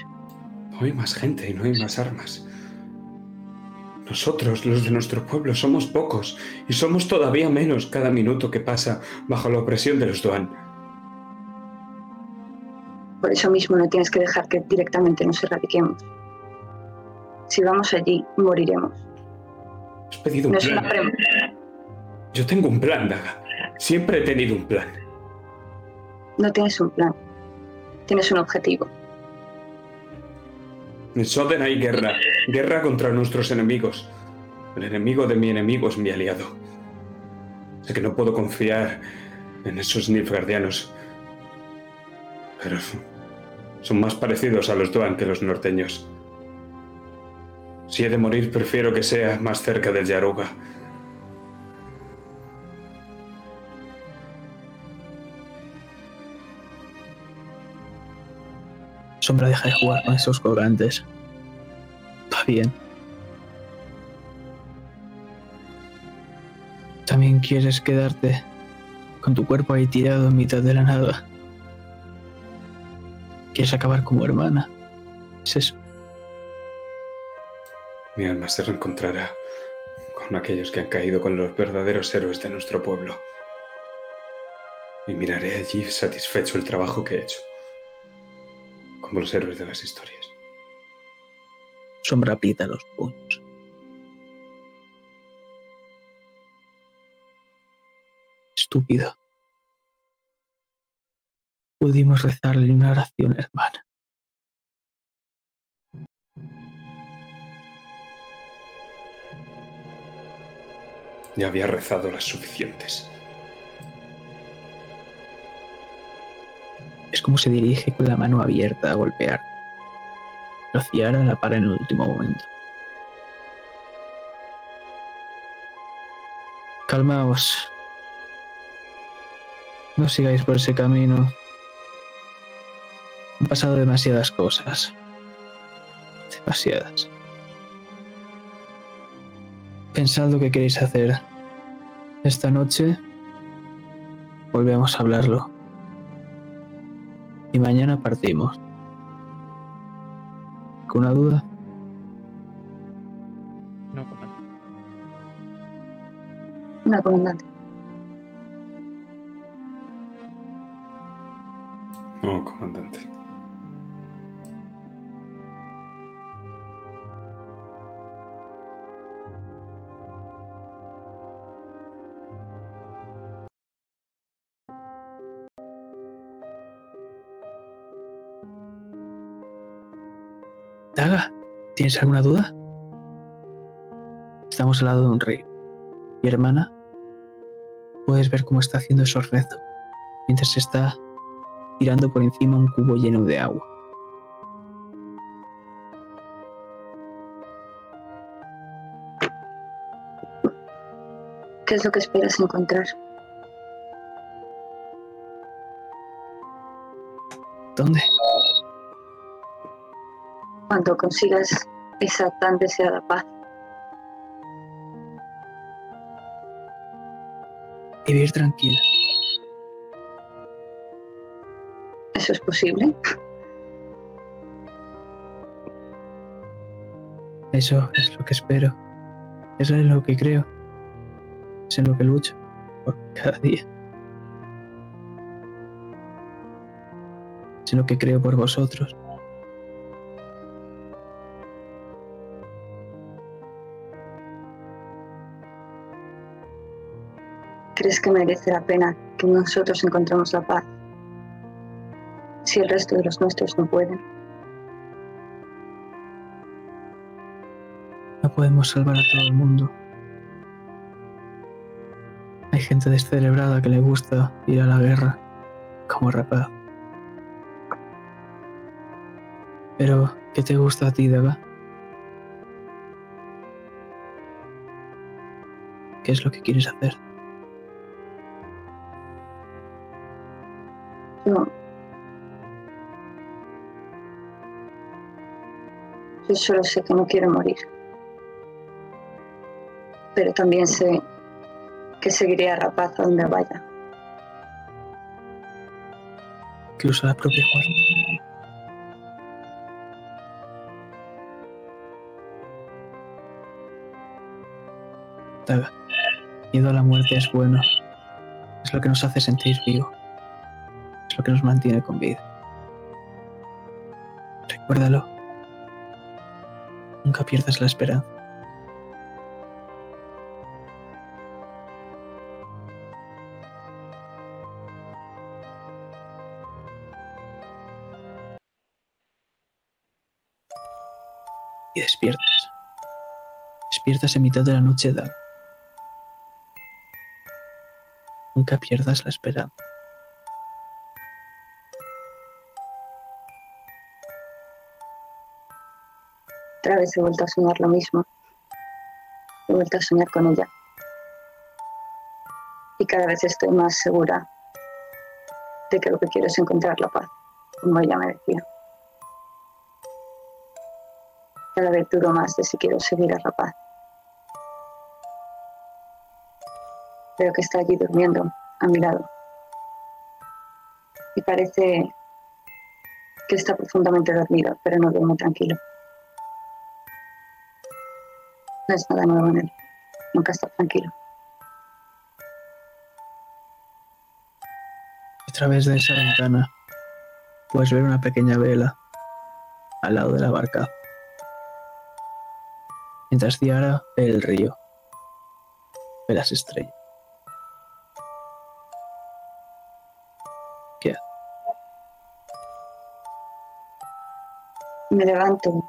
No hay más gente y no hay más armas. Nosotros, los de nuestro pueblo, somos pocos y somos todavía menos cada minuto que pasa bajo la opresión de los Duan. Por eso mismo no tienes que dejar que directamente nos erradiquemos. Si vamos allí, moriremos. Has pedido un No es una Yo tengo un plan, Daga. Siempre he tenido un plan. no tienes un plan, tienes un objetivo. En Soden hay guerra. Guerra contra nuestros enemigos. El enemigo de mi enemigo es mi aliado. Sé que no puedo confiar en esos Nilfgaardianos. Pero son más parecidos a los Duan que los norteños. Si he de morir, prefiero que sea más cerca del Yaruga. Sombra, deja de jugar con esos colgantes. Va bien. También quieres quedarte con tu cuerpo ahí tirado en mitad de la nada. Quieres acabar como hermana. Es eso. Mi alma se reencontrará con aquellos que han caído con los verdaderos héroes de nuestro pueblo. Y miraré allí satisfecho el trabajo que he hecho. Como los héroes de las historias. Sombra aprieta los puños. Estúpido. Pudimos rezarle una oración, hermana. Ya había rezado las suficientes. Es como se dirige con la mano abierta a golpear. Pero Ciara la para en el último momento. Calmaos. No sigáis por ese camino. Han pasado demasiadas cosas. Demasiadas. Pensad lo que queréis hacer. Esta noche volvemos a hablarlo. Y mañana partimos. ¿Con una duda? No, comandante. Una comandante. No, comandante. ¿Tienes alguna duda? Estamos al lado de un rey. Mi hermana, puedes ver cómo está haciendo esos rezos mientras se está tirando por encima un cubo lleno de agua. ¿Qué es lo que esperas encontrar? ¿Dónde? Cuando consigas esa tan deseada paz. Vivir tranquila. ¿Eso es posible? Eso es lo que espero. Eso es lo que creo. Es en lo que lucho por cada día. Es en lo que creo por vosotros. ¿Crees que merece la pena que nosotros encontremos la paz si el resto de los nuestros no pueden? No podemos salvar a todo el mundo. Hay gente descerebrada que le gusta ir a la guerra como rapaz. Pero, ¿qué te gusta a ti, Deva? ¿Qué es lo que quieres hacer? Yo. Yo solo sé que no quiero morir. Pero también sé que seguiré a Rapaz a donde vaya. Usa la propia. Daga, miedo a la muerte es bueno. Es lo que nos hace sentir vivo. Que nos mantiene con vida. Recuérdalo. Nunca pierdas la esperanza. Y despiertas. Despiertas en mitad de la noche, Daga. Nunca pierdas la esperanza. Otra vez he vuelto a soñar lo mismo. He vuelto a soñar con ella. Y cada vez estoy más segura de que lo que quiero es encontrar la paz, como ella me decía. Cada vez duro más de si quiero seguir a la paz. Veo que está allí durmiendo a mi lado. Y parece que está profundamente dormido, pero no duerme tranquilo. No es nada nuevo en él. Nunca está tranquilo. A través de esa ventana puedes ver una pequeña vela al lado de la barca. Mientras Ciara ve el río, ve las estrellas. ¿Qué? Me levanto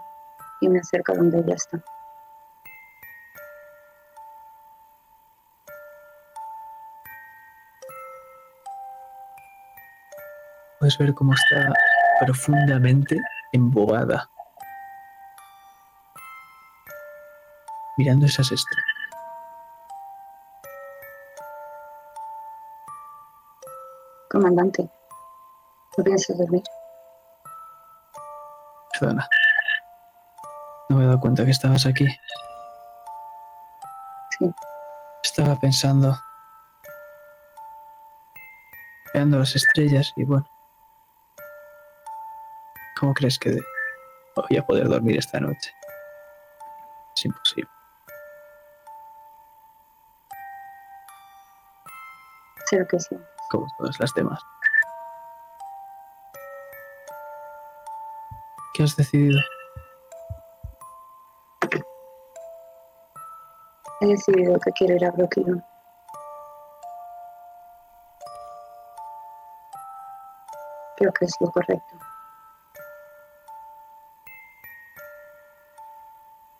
y me acerco a donde ella está. Puedes ver cómo está profundamente embobada. Mirando esas estrellas. Comandante, ¿no piensas dormir? Perdona. No me he dado cuenta que estabas aquí. Sí. Estaba pensando. Veando las estrellas y bueno. ¿Cómo crees que voy a poder dormir esta noche? Es imposible. Sé lo que sí. como todas las demás. ¿Qué has decidido? He decidido que quiero ir a Brooklyn. Creo que es lo correcto.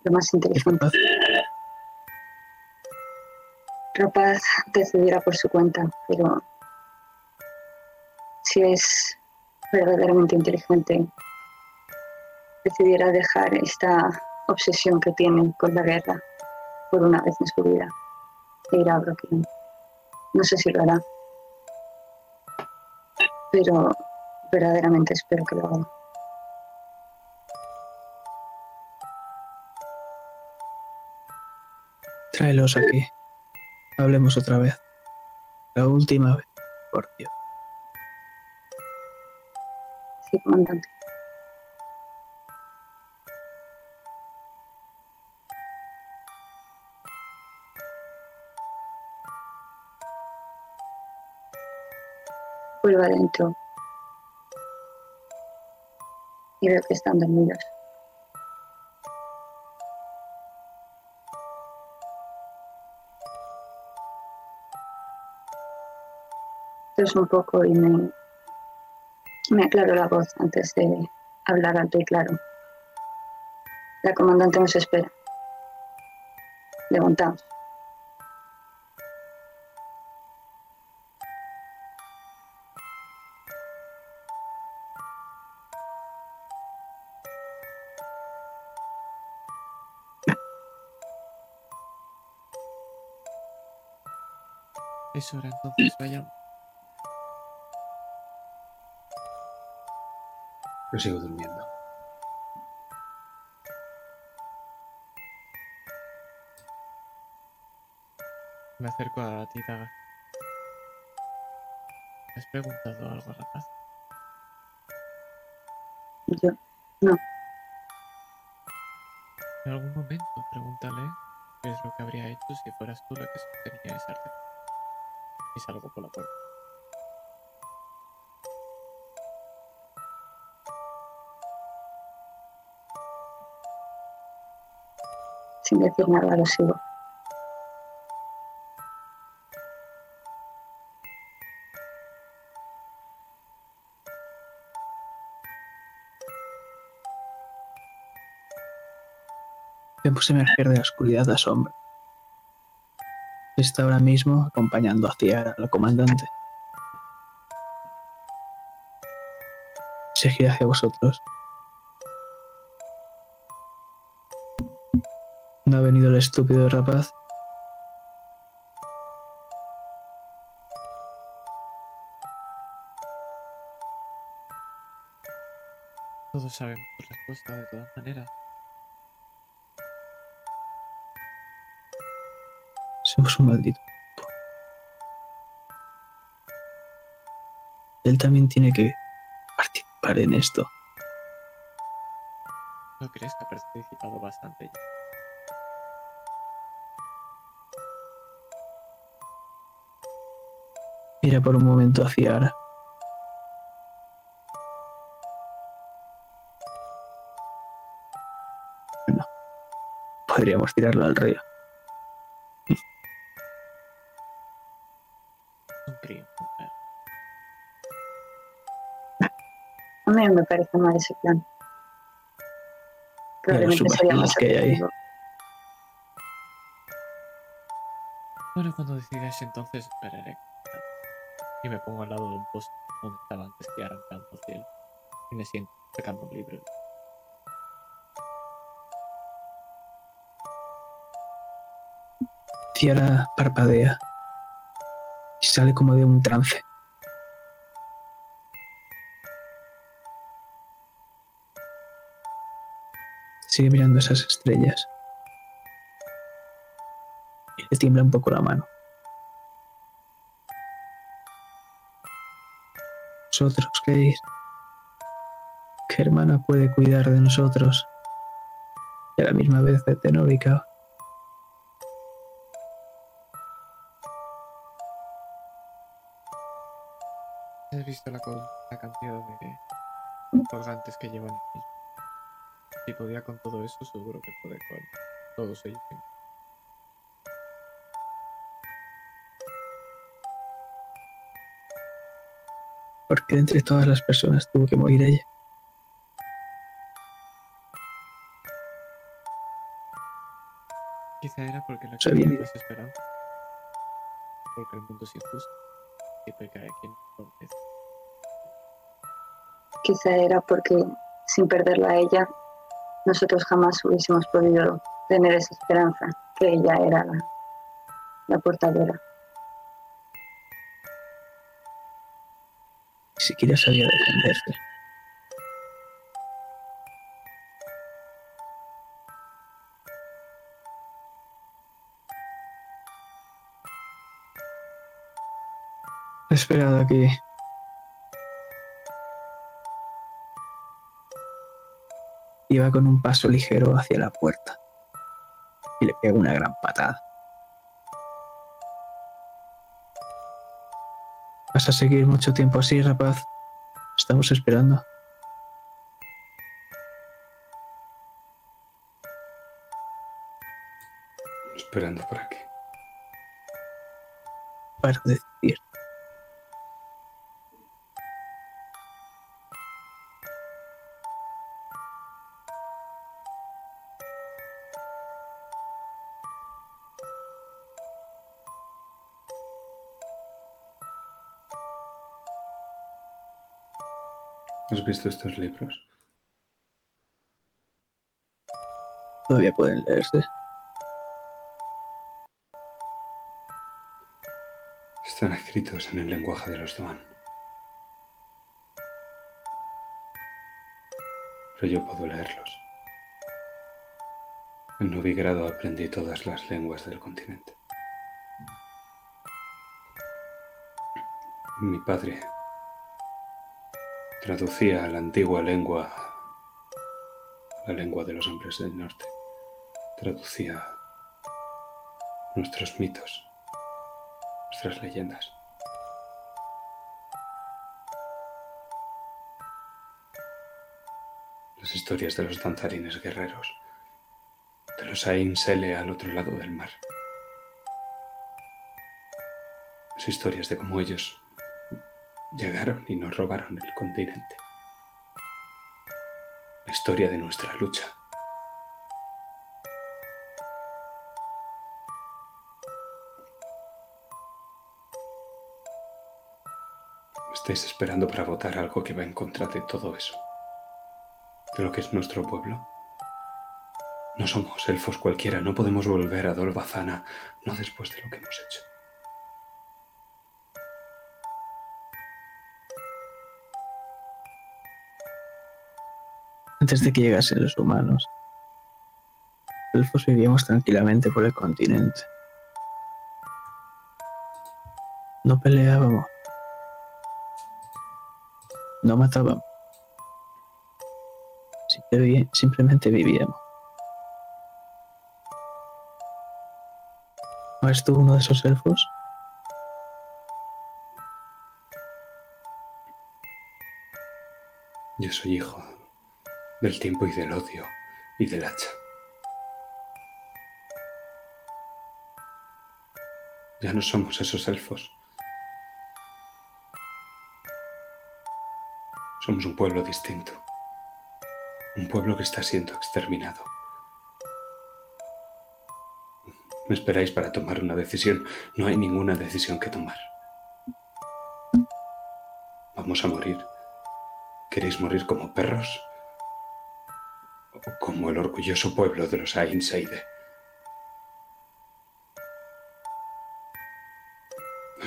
Más ¿Qué inteligente. capaz? Rapaz decidirá por su cuenta, pero si es verdaderamente inteligente, decidirá dejar esta obsesión que tiene con la guerra por una vez en su vida e irá a Brooklyn. No sé si lo hará, pero verdaderamente espero que lo haga. Tráelos aquí. Hablemos otra vez. La última vez, por Dios. Sí, comandante. Vuelvo adentro y veo que están dormidos. Un poco y me, me aclaro la voz antes de hablar alto y claro. La comandante nos espera. Levantamos. Es hora entonces, vayamos. Yo sigo durmiendo. Me acerco a ti, Daga. ¿Has preguntado algo, rapaz? Yo, En algún momento pregúntale qué es lo que habría hecho si fueras tú la que sostenía ese artefacto. Y salgo por la puerta. Sin decir nada, lo sigo. Vemos emerger de la oscuridad a sombra. Está ahora mismo acompañando a Ciara, la comandante. Se gira hacia vosotros. No ha venido el estúpido rapaz. Todos sabemos tu respuesta de todas maneras. Somos un maldito. Él también tiene que participar en esto. ¿No crees que ha participado bastante ya? Mira por un momento hacia Ara. Bueno, podríamos tirarlo al río. A mí no me parece mal ese plan. Probablemente sería más que hay ahí. Bueno, cuando decidáis entonces esperaré. Y me pongo al lado de un post donde estaba antes que arrancando el cielo. Y me siento sacando un libro. Ciara parpadea y sale como de un trance. Sigue mirando esas estrellas. Y le tiembla un poco la mano. ¿Vosotros creéis que hermana puede cuidar de nosotros y a la misma vez de Tenórica? ¿Has visto la, la cantidad de colgantes que llevan aquí? Si podía con todo eso, seguro que puede con todos ellos. Porque de entre todas las personas tuvo que morir ella. Quizá era porque la Sabía. quería más esperanza. Porque el mundo es injusto. Siempre cae quien lo merece. Quizá era porque sin perderla a ella, nosotros jamás hubiésemos podido tener esa esperanza, que ella era la, la portadora. Ni siquiera sabía defenderse. He esperado aquí. Iba con un paso ligero hacia la puerta y le pego una gran patada. ¿Vas a seguir mucho tiempo así, rapaz? Estamos esperando. Esperando por aquí. Para decidir. Visto estos libros? Todavía pueden leerse. Están escritos en el lenguaje de los Duan. Pero yo puedo leerlos. En Novigrado aprendí todas las lenguas del continente. Mi padre traducía la antigua lengua, la lengua de los hombres del norte, traducía nuestros mitos, nuestras leyendas. Las historias de los danzarines guerreros, de los Ain Sele al otro lado del mar. Las historias de cómo ellos llegaron y nos robaron el continente. La historia de nuestra lucha. Estáis esperando para votar algo que va en contra de todo eso. De lo que es nuestro pueblo. No somos elfos cualquiera, no podemos volver a Dolbazana, no después de lo que hemos hecho. Antes de que llegasen los humanos, los elfos vivíamos tranquilamente por el continente. No peleábamos. No matábamos. Simple- Simplemente vivíamos. ¿No eres tú uno de esos elfos? Yo soy hijo del tiempo y del odio y del hacha. Ya no somos esos elfos. Somos un pueblo distinto. Un pueblo que está siendo exterminado. Me esperáis para tomar una decisión. No hay ninguna decisión que tomar. Vamos a morir. ¿Queréis morir como perros? ¿O como el orgulloso pueblo de los Ain Seide?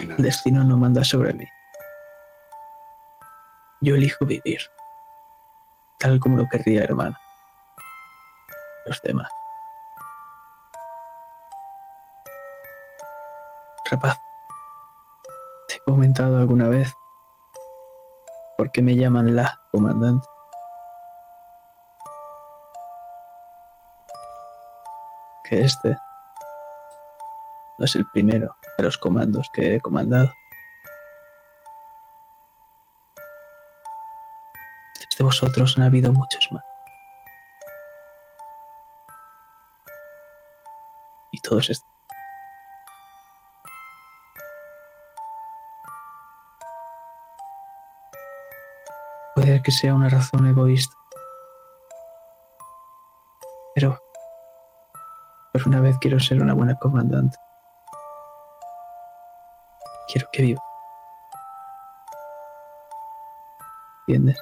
No El destino no manda sobre mí. Yo elijo vivir, tal como lo querría hermano. Los demás. Rapaz, ¿te he comentado alguna vez por qué me llaman la comandante? Este no es el primero de los comandos que he comandado. Desde vosotros han habido muchos más. Y todos están. Puede que sea una razón egoísta. Por una vez quiero ser una buena comandante. Quiero que viva. ¿Entiendes?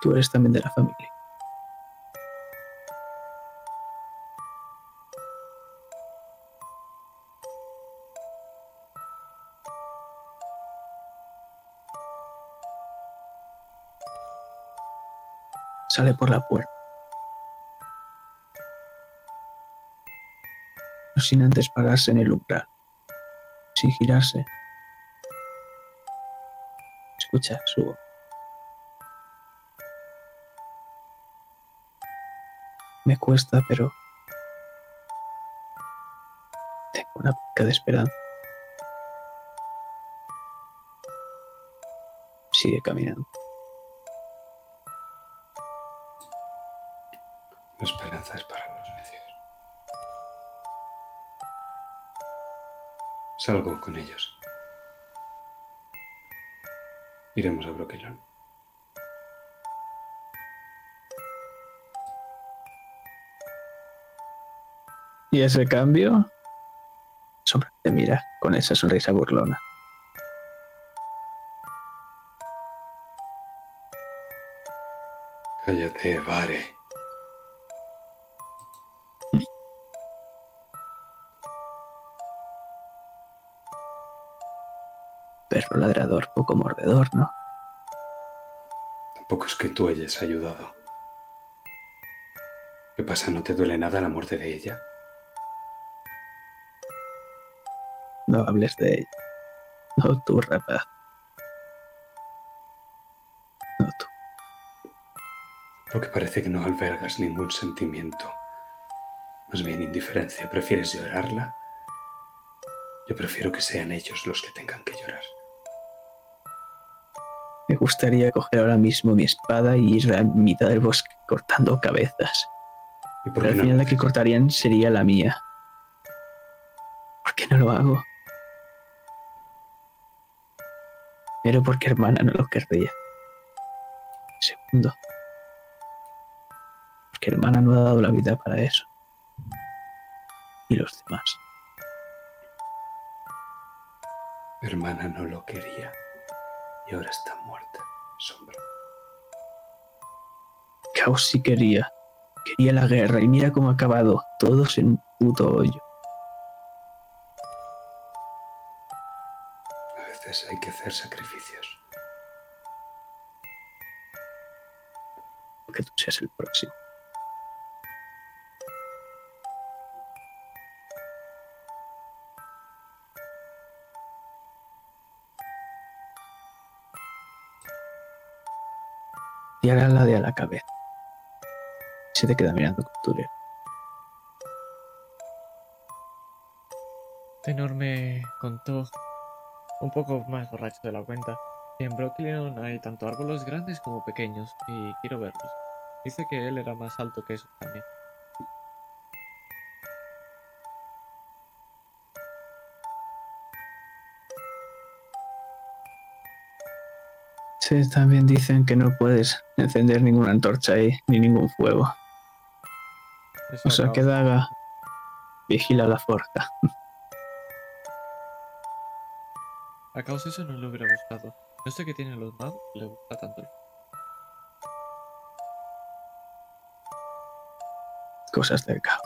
Tú eres también de la familia. Sale por la puerta. Sin antes pararse en el umbral. Sin girarse. Escucha su voz. Me cuesta, pero tengo una pica de esperanza. Sigue caminando. Salgo con ellos. Iremos a Broquelón. Y ese cambio. Sombra te mira con esa sonrisa burlona. Cállate, Vare. ¿No? Tampoco es que tú hayas ayudado. ¿Qué pasa? ¿No te duele nada la muerte de ella? No hables de ella. No tú, rapaz. No tú. Porque parece que no albergas ningún sentimiento. Más bien indiferencia. ¿Prefieres llorarla? Yo prefiero que sean ellos los que tengan que llorar. Me gustaría coger ahora mismo mi espada y ir a mitad del bosque cortando cabezas. ¿Y por Pero al no? final la que cortarían sería la mía. ¿Por qué no lo hago? Pero porque hermana no lo querría. Segundo. Porque hermana no ha dado la vida para eso. Y los demás. Hermana no lo quería. Y ahora está muerta. Sombra. Caos sí quería. Quería la guerra y mira cómo ha acabado. Todos en un puto hoyo. A veces hay que hacer sacrificios. Que tú seas el próximo. Y ahora la de a la cabeza. Se te queda mirando Costurero. Tenor me contó, un poco más borracho de la cuenta, en Brooklyn hay tanto árboles grandes como pequeños y quiero verlos. Dice que él era más alto que eso también. También dicen que no puedes encender ninguna antorcha ahí, ni ningún fuego. Eso O sea acaba- que Daga vigila la forja. A causa de eso no lo hubiera buscado. No sé qué tienen los magos, le gusta tanto. Cosas del caos.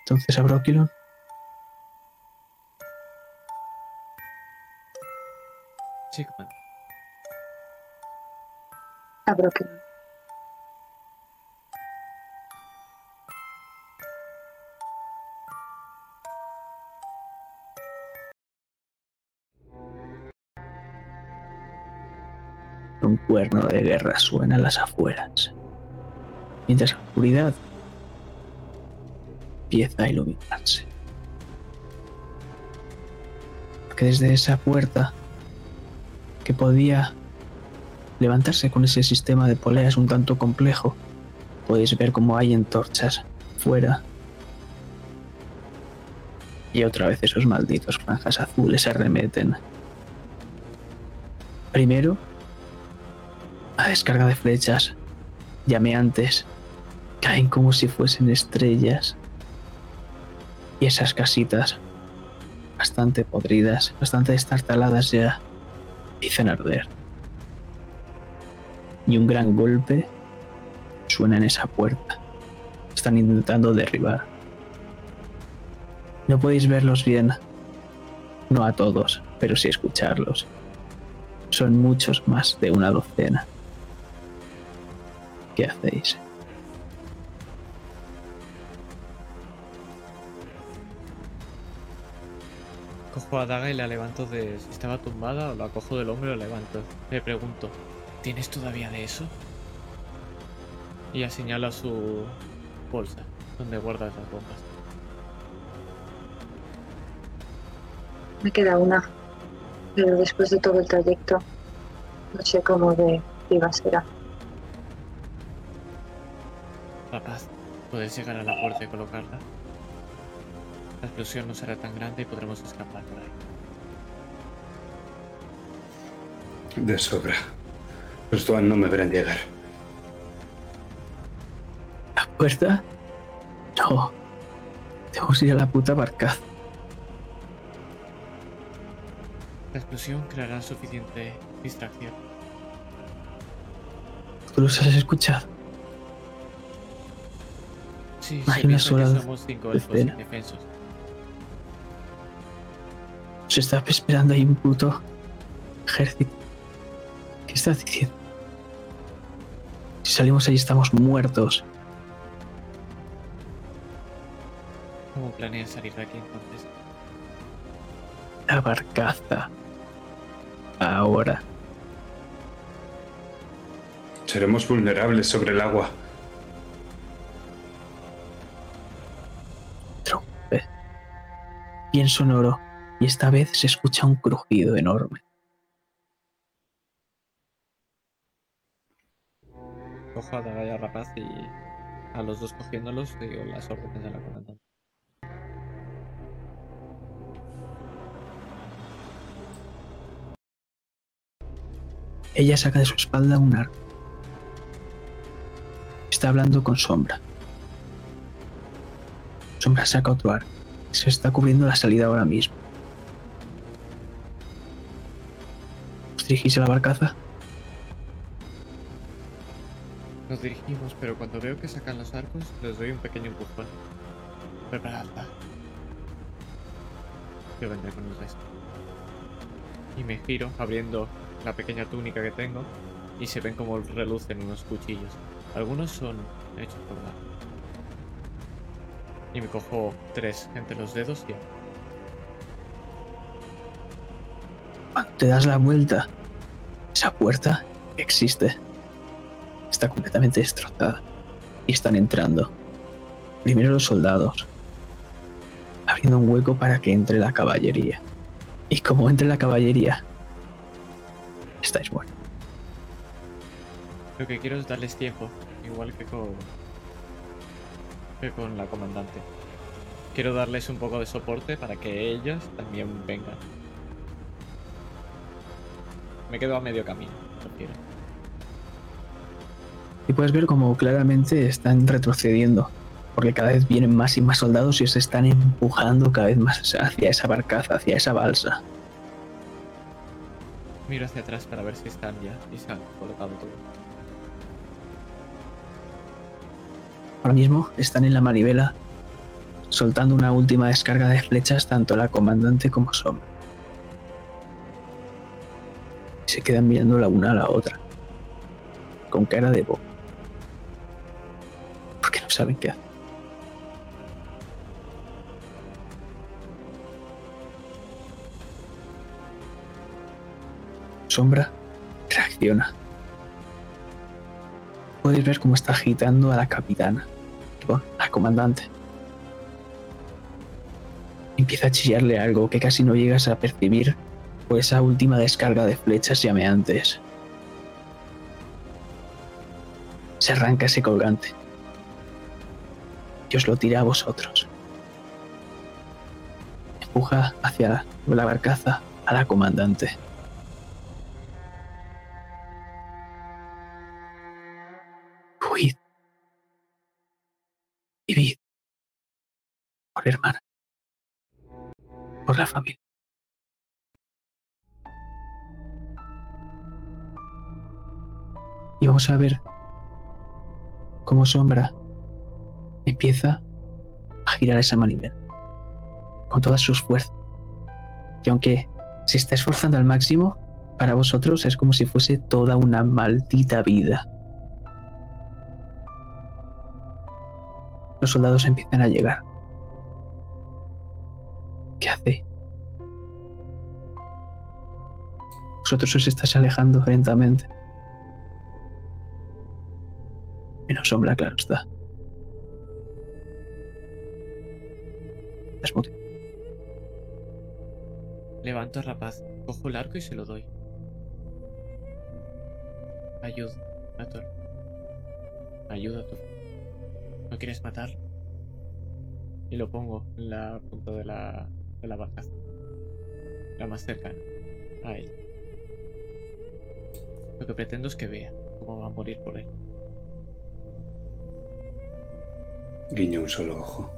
Entonces a Brokilon Chickman, A Broken. un cuerno de guerra suena a las afueras, mientras la oscuridad empieza a iluminarse. Porque desde esa puerta que podía levantarse con ese sistema de poleas un tanto complejo, podéis ver cómo hay antorchas fuera. Y otra vez esos malditos franjas azules arremeten. Primero, la descarga de flechas llameantes caen como si fuesen estrellas. Y esas casitas, bastante podridas, bastante destartaladas ya, empiezan arder. Y un gran golpe suena en esa puerta. Están intentando derribar. No podéis verlos bien, no a todos, pero sí escucharlos. Son muchos más de una docena. ¿Qué hacéis? Cojo a Daga y la levanto de... Si estaba tumbada, o la cojo del hombro y la levanto. Le pregunto, ¿tienes todavía de eso? Y ya señala su bolsa, donde guardas las bombas. Me queda una. Pero después de todo el trayecto, no sé cómo de viva será. Rapaz, ¿puedes llegar a la puerta y colocarla? La explosión no será tan grande y podremos escapar por ahí. De sobra. Los Tuan no me verán llegar. ¿La puerta? No. Tenemos que ir a la puta barcaza. La explosión creará suficiente distracción. ¿Tú los has escuchado? Sí, una piensa sola que somos cinco elfos indefensos. Se está esperando ahí un puto ejército. ¿Qué estás diciendo? Si salimos ahí estamos muertos. ¿Cómo planeas salir de aquí entonces? La barcaza. Ahora. Seremos vulnerables sobre el agua. Trompe. Bien sonoro. Y esta vez se escucha un crujido enorme. Cojo a Dagaya Rapaz y a los dos cogiéndolos digo las órdenes de la comandante. Ella saca de su espalda un arco. Está hablando con Sombra. Sombra saca otro arco. Se está cubriendo la salida ahora mismo. ¿Os dirigís a la barcaza? Nos dirigimos, pero cuando veo que sacan los arcos, les doy un pequeño empujón. Preparadla. Yo vendré con el resto. Y me giro, abriendo la pequeña túnica que tengo, y se ven como relucen unos cuchillos. Algunos son hechos por la. Y me cojo tres entre los dedos y te das la vuelta, esa puerta existe. Está completamente destrozada. Y están entrando. Primero los soldados. Abriendo un hueco para que entre la caballería. Y como entre la caballería, estáis muertos. Lo que quiero es darles tiempo, igual que con. que con la comandante. Quiero darles un poco de soporte para que ellos también vengan. Me quedo a medio camino, prefiero. Y puedes ver como claramente están retrocediendo. Porque cada vez vienen más y más soldados y se están empujando cada vez más hacia esa barcaza, hacia esa balsa. Miro hacia atrás para ver si están ya y se han colocado todo. Ahora mismo están en la manivela, soltando una última descarga de flechas tanto la comandante como Sombra. Se quedan mirando la una a la otra, con cara de bobo. Porque no saben qué hacer. Sombra reacciona. Puedes ver cómo está agitando a la capitana, a la comandante. Empieza a chillarle algo que casi no llegas a percibir por esa última descarga de flechas llameantes. Se arranca ese colgante y os lo tira a vosotros. Empuja hacia la barcaza a la comandante. Huid. Vivid. Por hermana. Por la familia. Y vamos a ver cómo Sombra empieza a girar esa manivela con todas sus fuerzas. Y aunque se está esforzando al máximo, para vosotros es como si fuese toda una maldita vida. Los soldados empiezan a llegar. ¿Qué hace? Vosotros os estáis alejando lentamente. Menos sombra, claro está. Desmute. Levanto a Rapaz, cojo el arco y se lo doy. Ayuda, Nator. Ayuda tú. ¿No quieres matarlo? y lo pongo en la punta de la, de la barcaza. La más cercana. A él. Lo que pretendo es que vea cómo va a morir por él. Guiño un solo ojo.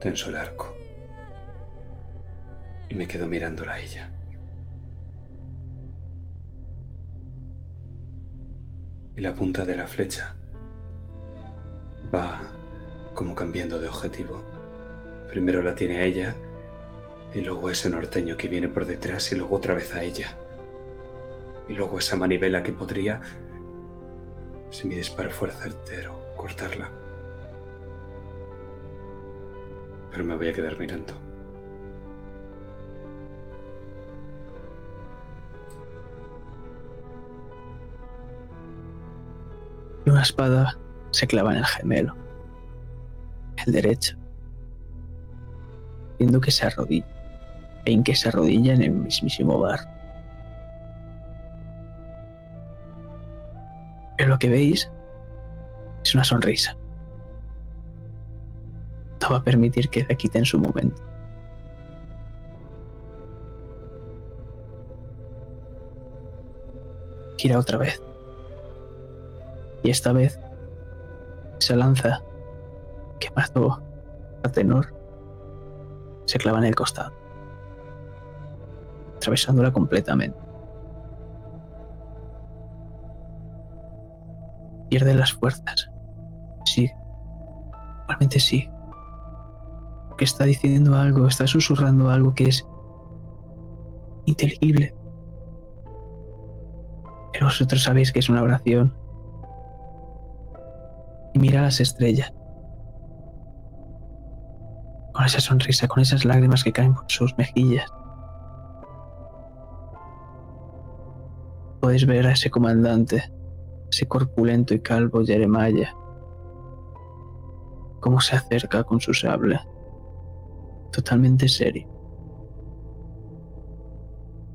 Tenso el arco. Y me quedo mirándola a ella. Y la punta de la flecha va como cambiando de objetivo. Primero la tiene a ella y luego ese norteño que viene por detrás y luego otra vez a ella. Y luego esa manivela que podría, si mi disparo fuera certero, cortarla. Pero me voy a quedar mirando. Una espada se clava en el gemelo, el derecho, viendo que se arrodilla, en que se arrodilla en el mismísimo bar. Pero lo que veis es una sonrisa. Va a permitir que le quiten su momento. Gira otra vez. Y esta vez se lanza que mató a Tenor. Se clava en el costado, atravesándola completamente. Pierde las fuerzas. Sí, realmente sí. Que está diciendo algo, está susurrando algo que es inteligible. Pero vosotros sabéis que es una oración y mira las estrellas. Con esa sonrisa, con esas lágrimas que caen por sus mejillas. Podéis ver a ese comandante, ese corpulento y calvo Jeremiah, cómo se acerca con su sable, totalmente serio.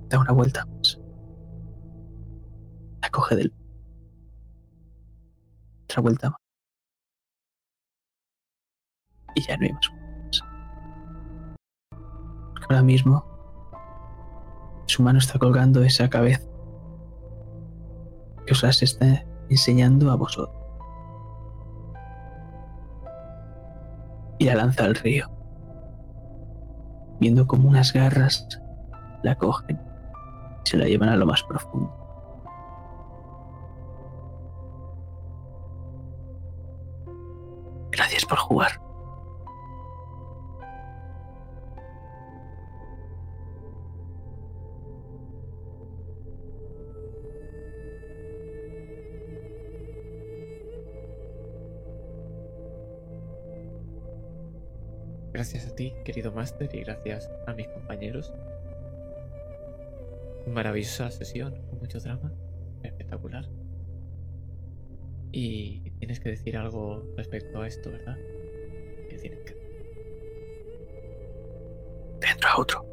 Da una vuelta más. La coge del... Otra vuelta más. Y ya no hay más ahora mismo su mano está colgando esa cabeza que os las está enseñando a vosotros. Y la lanza al río, viendo como unas garras la cogen y se la llevan a lo más profundo. Gracias por jugar. A ti, querido Master, y gracias a mis compañeros. Maravillosa sesión, con mucho drama. Espectacular. Y tienes que decir algo respecto a esto, ¿verdad? Que tienes que... Dentro a otro.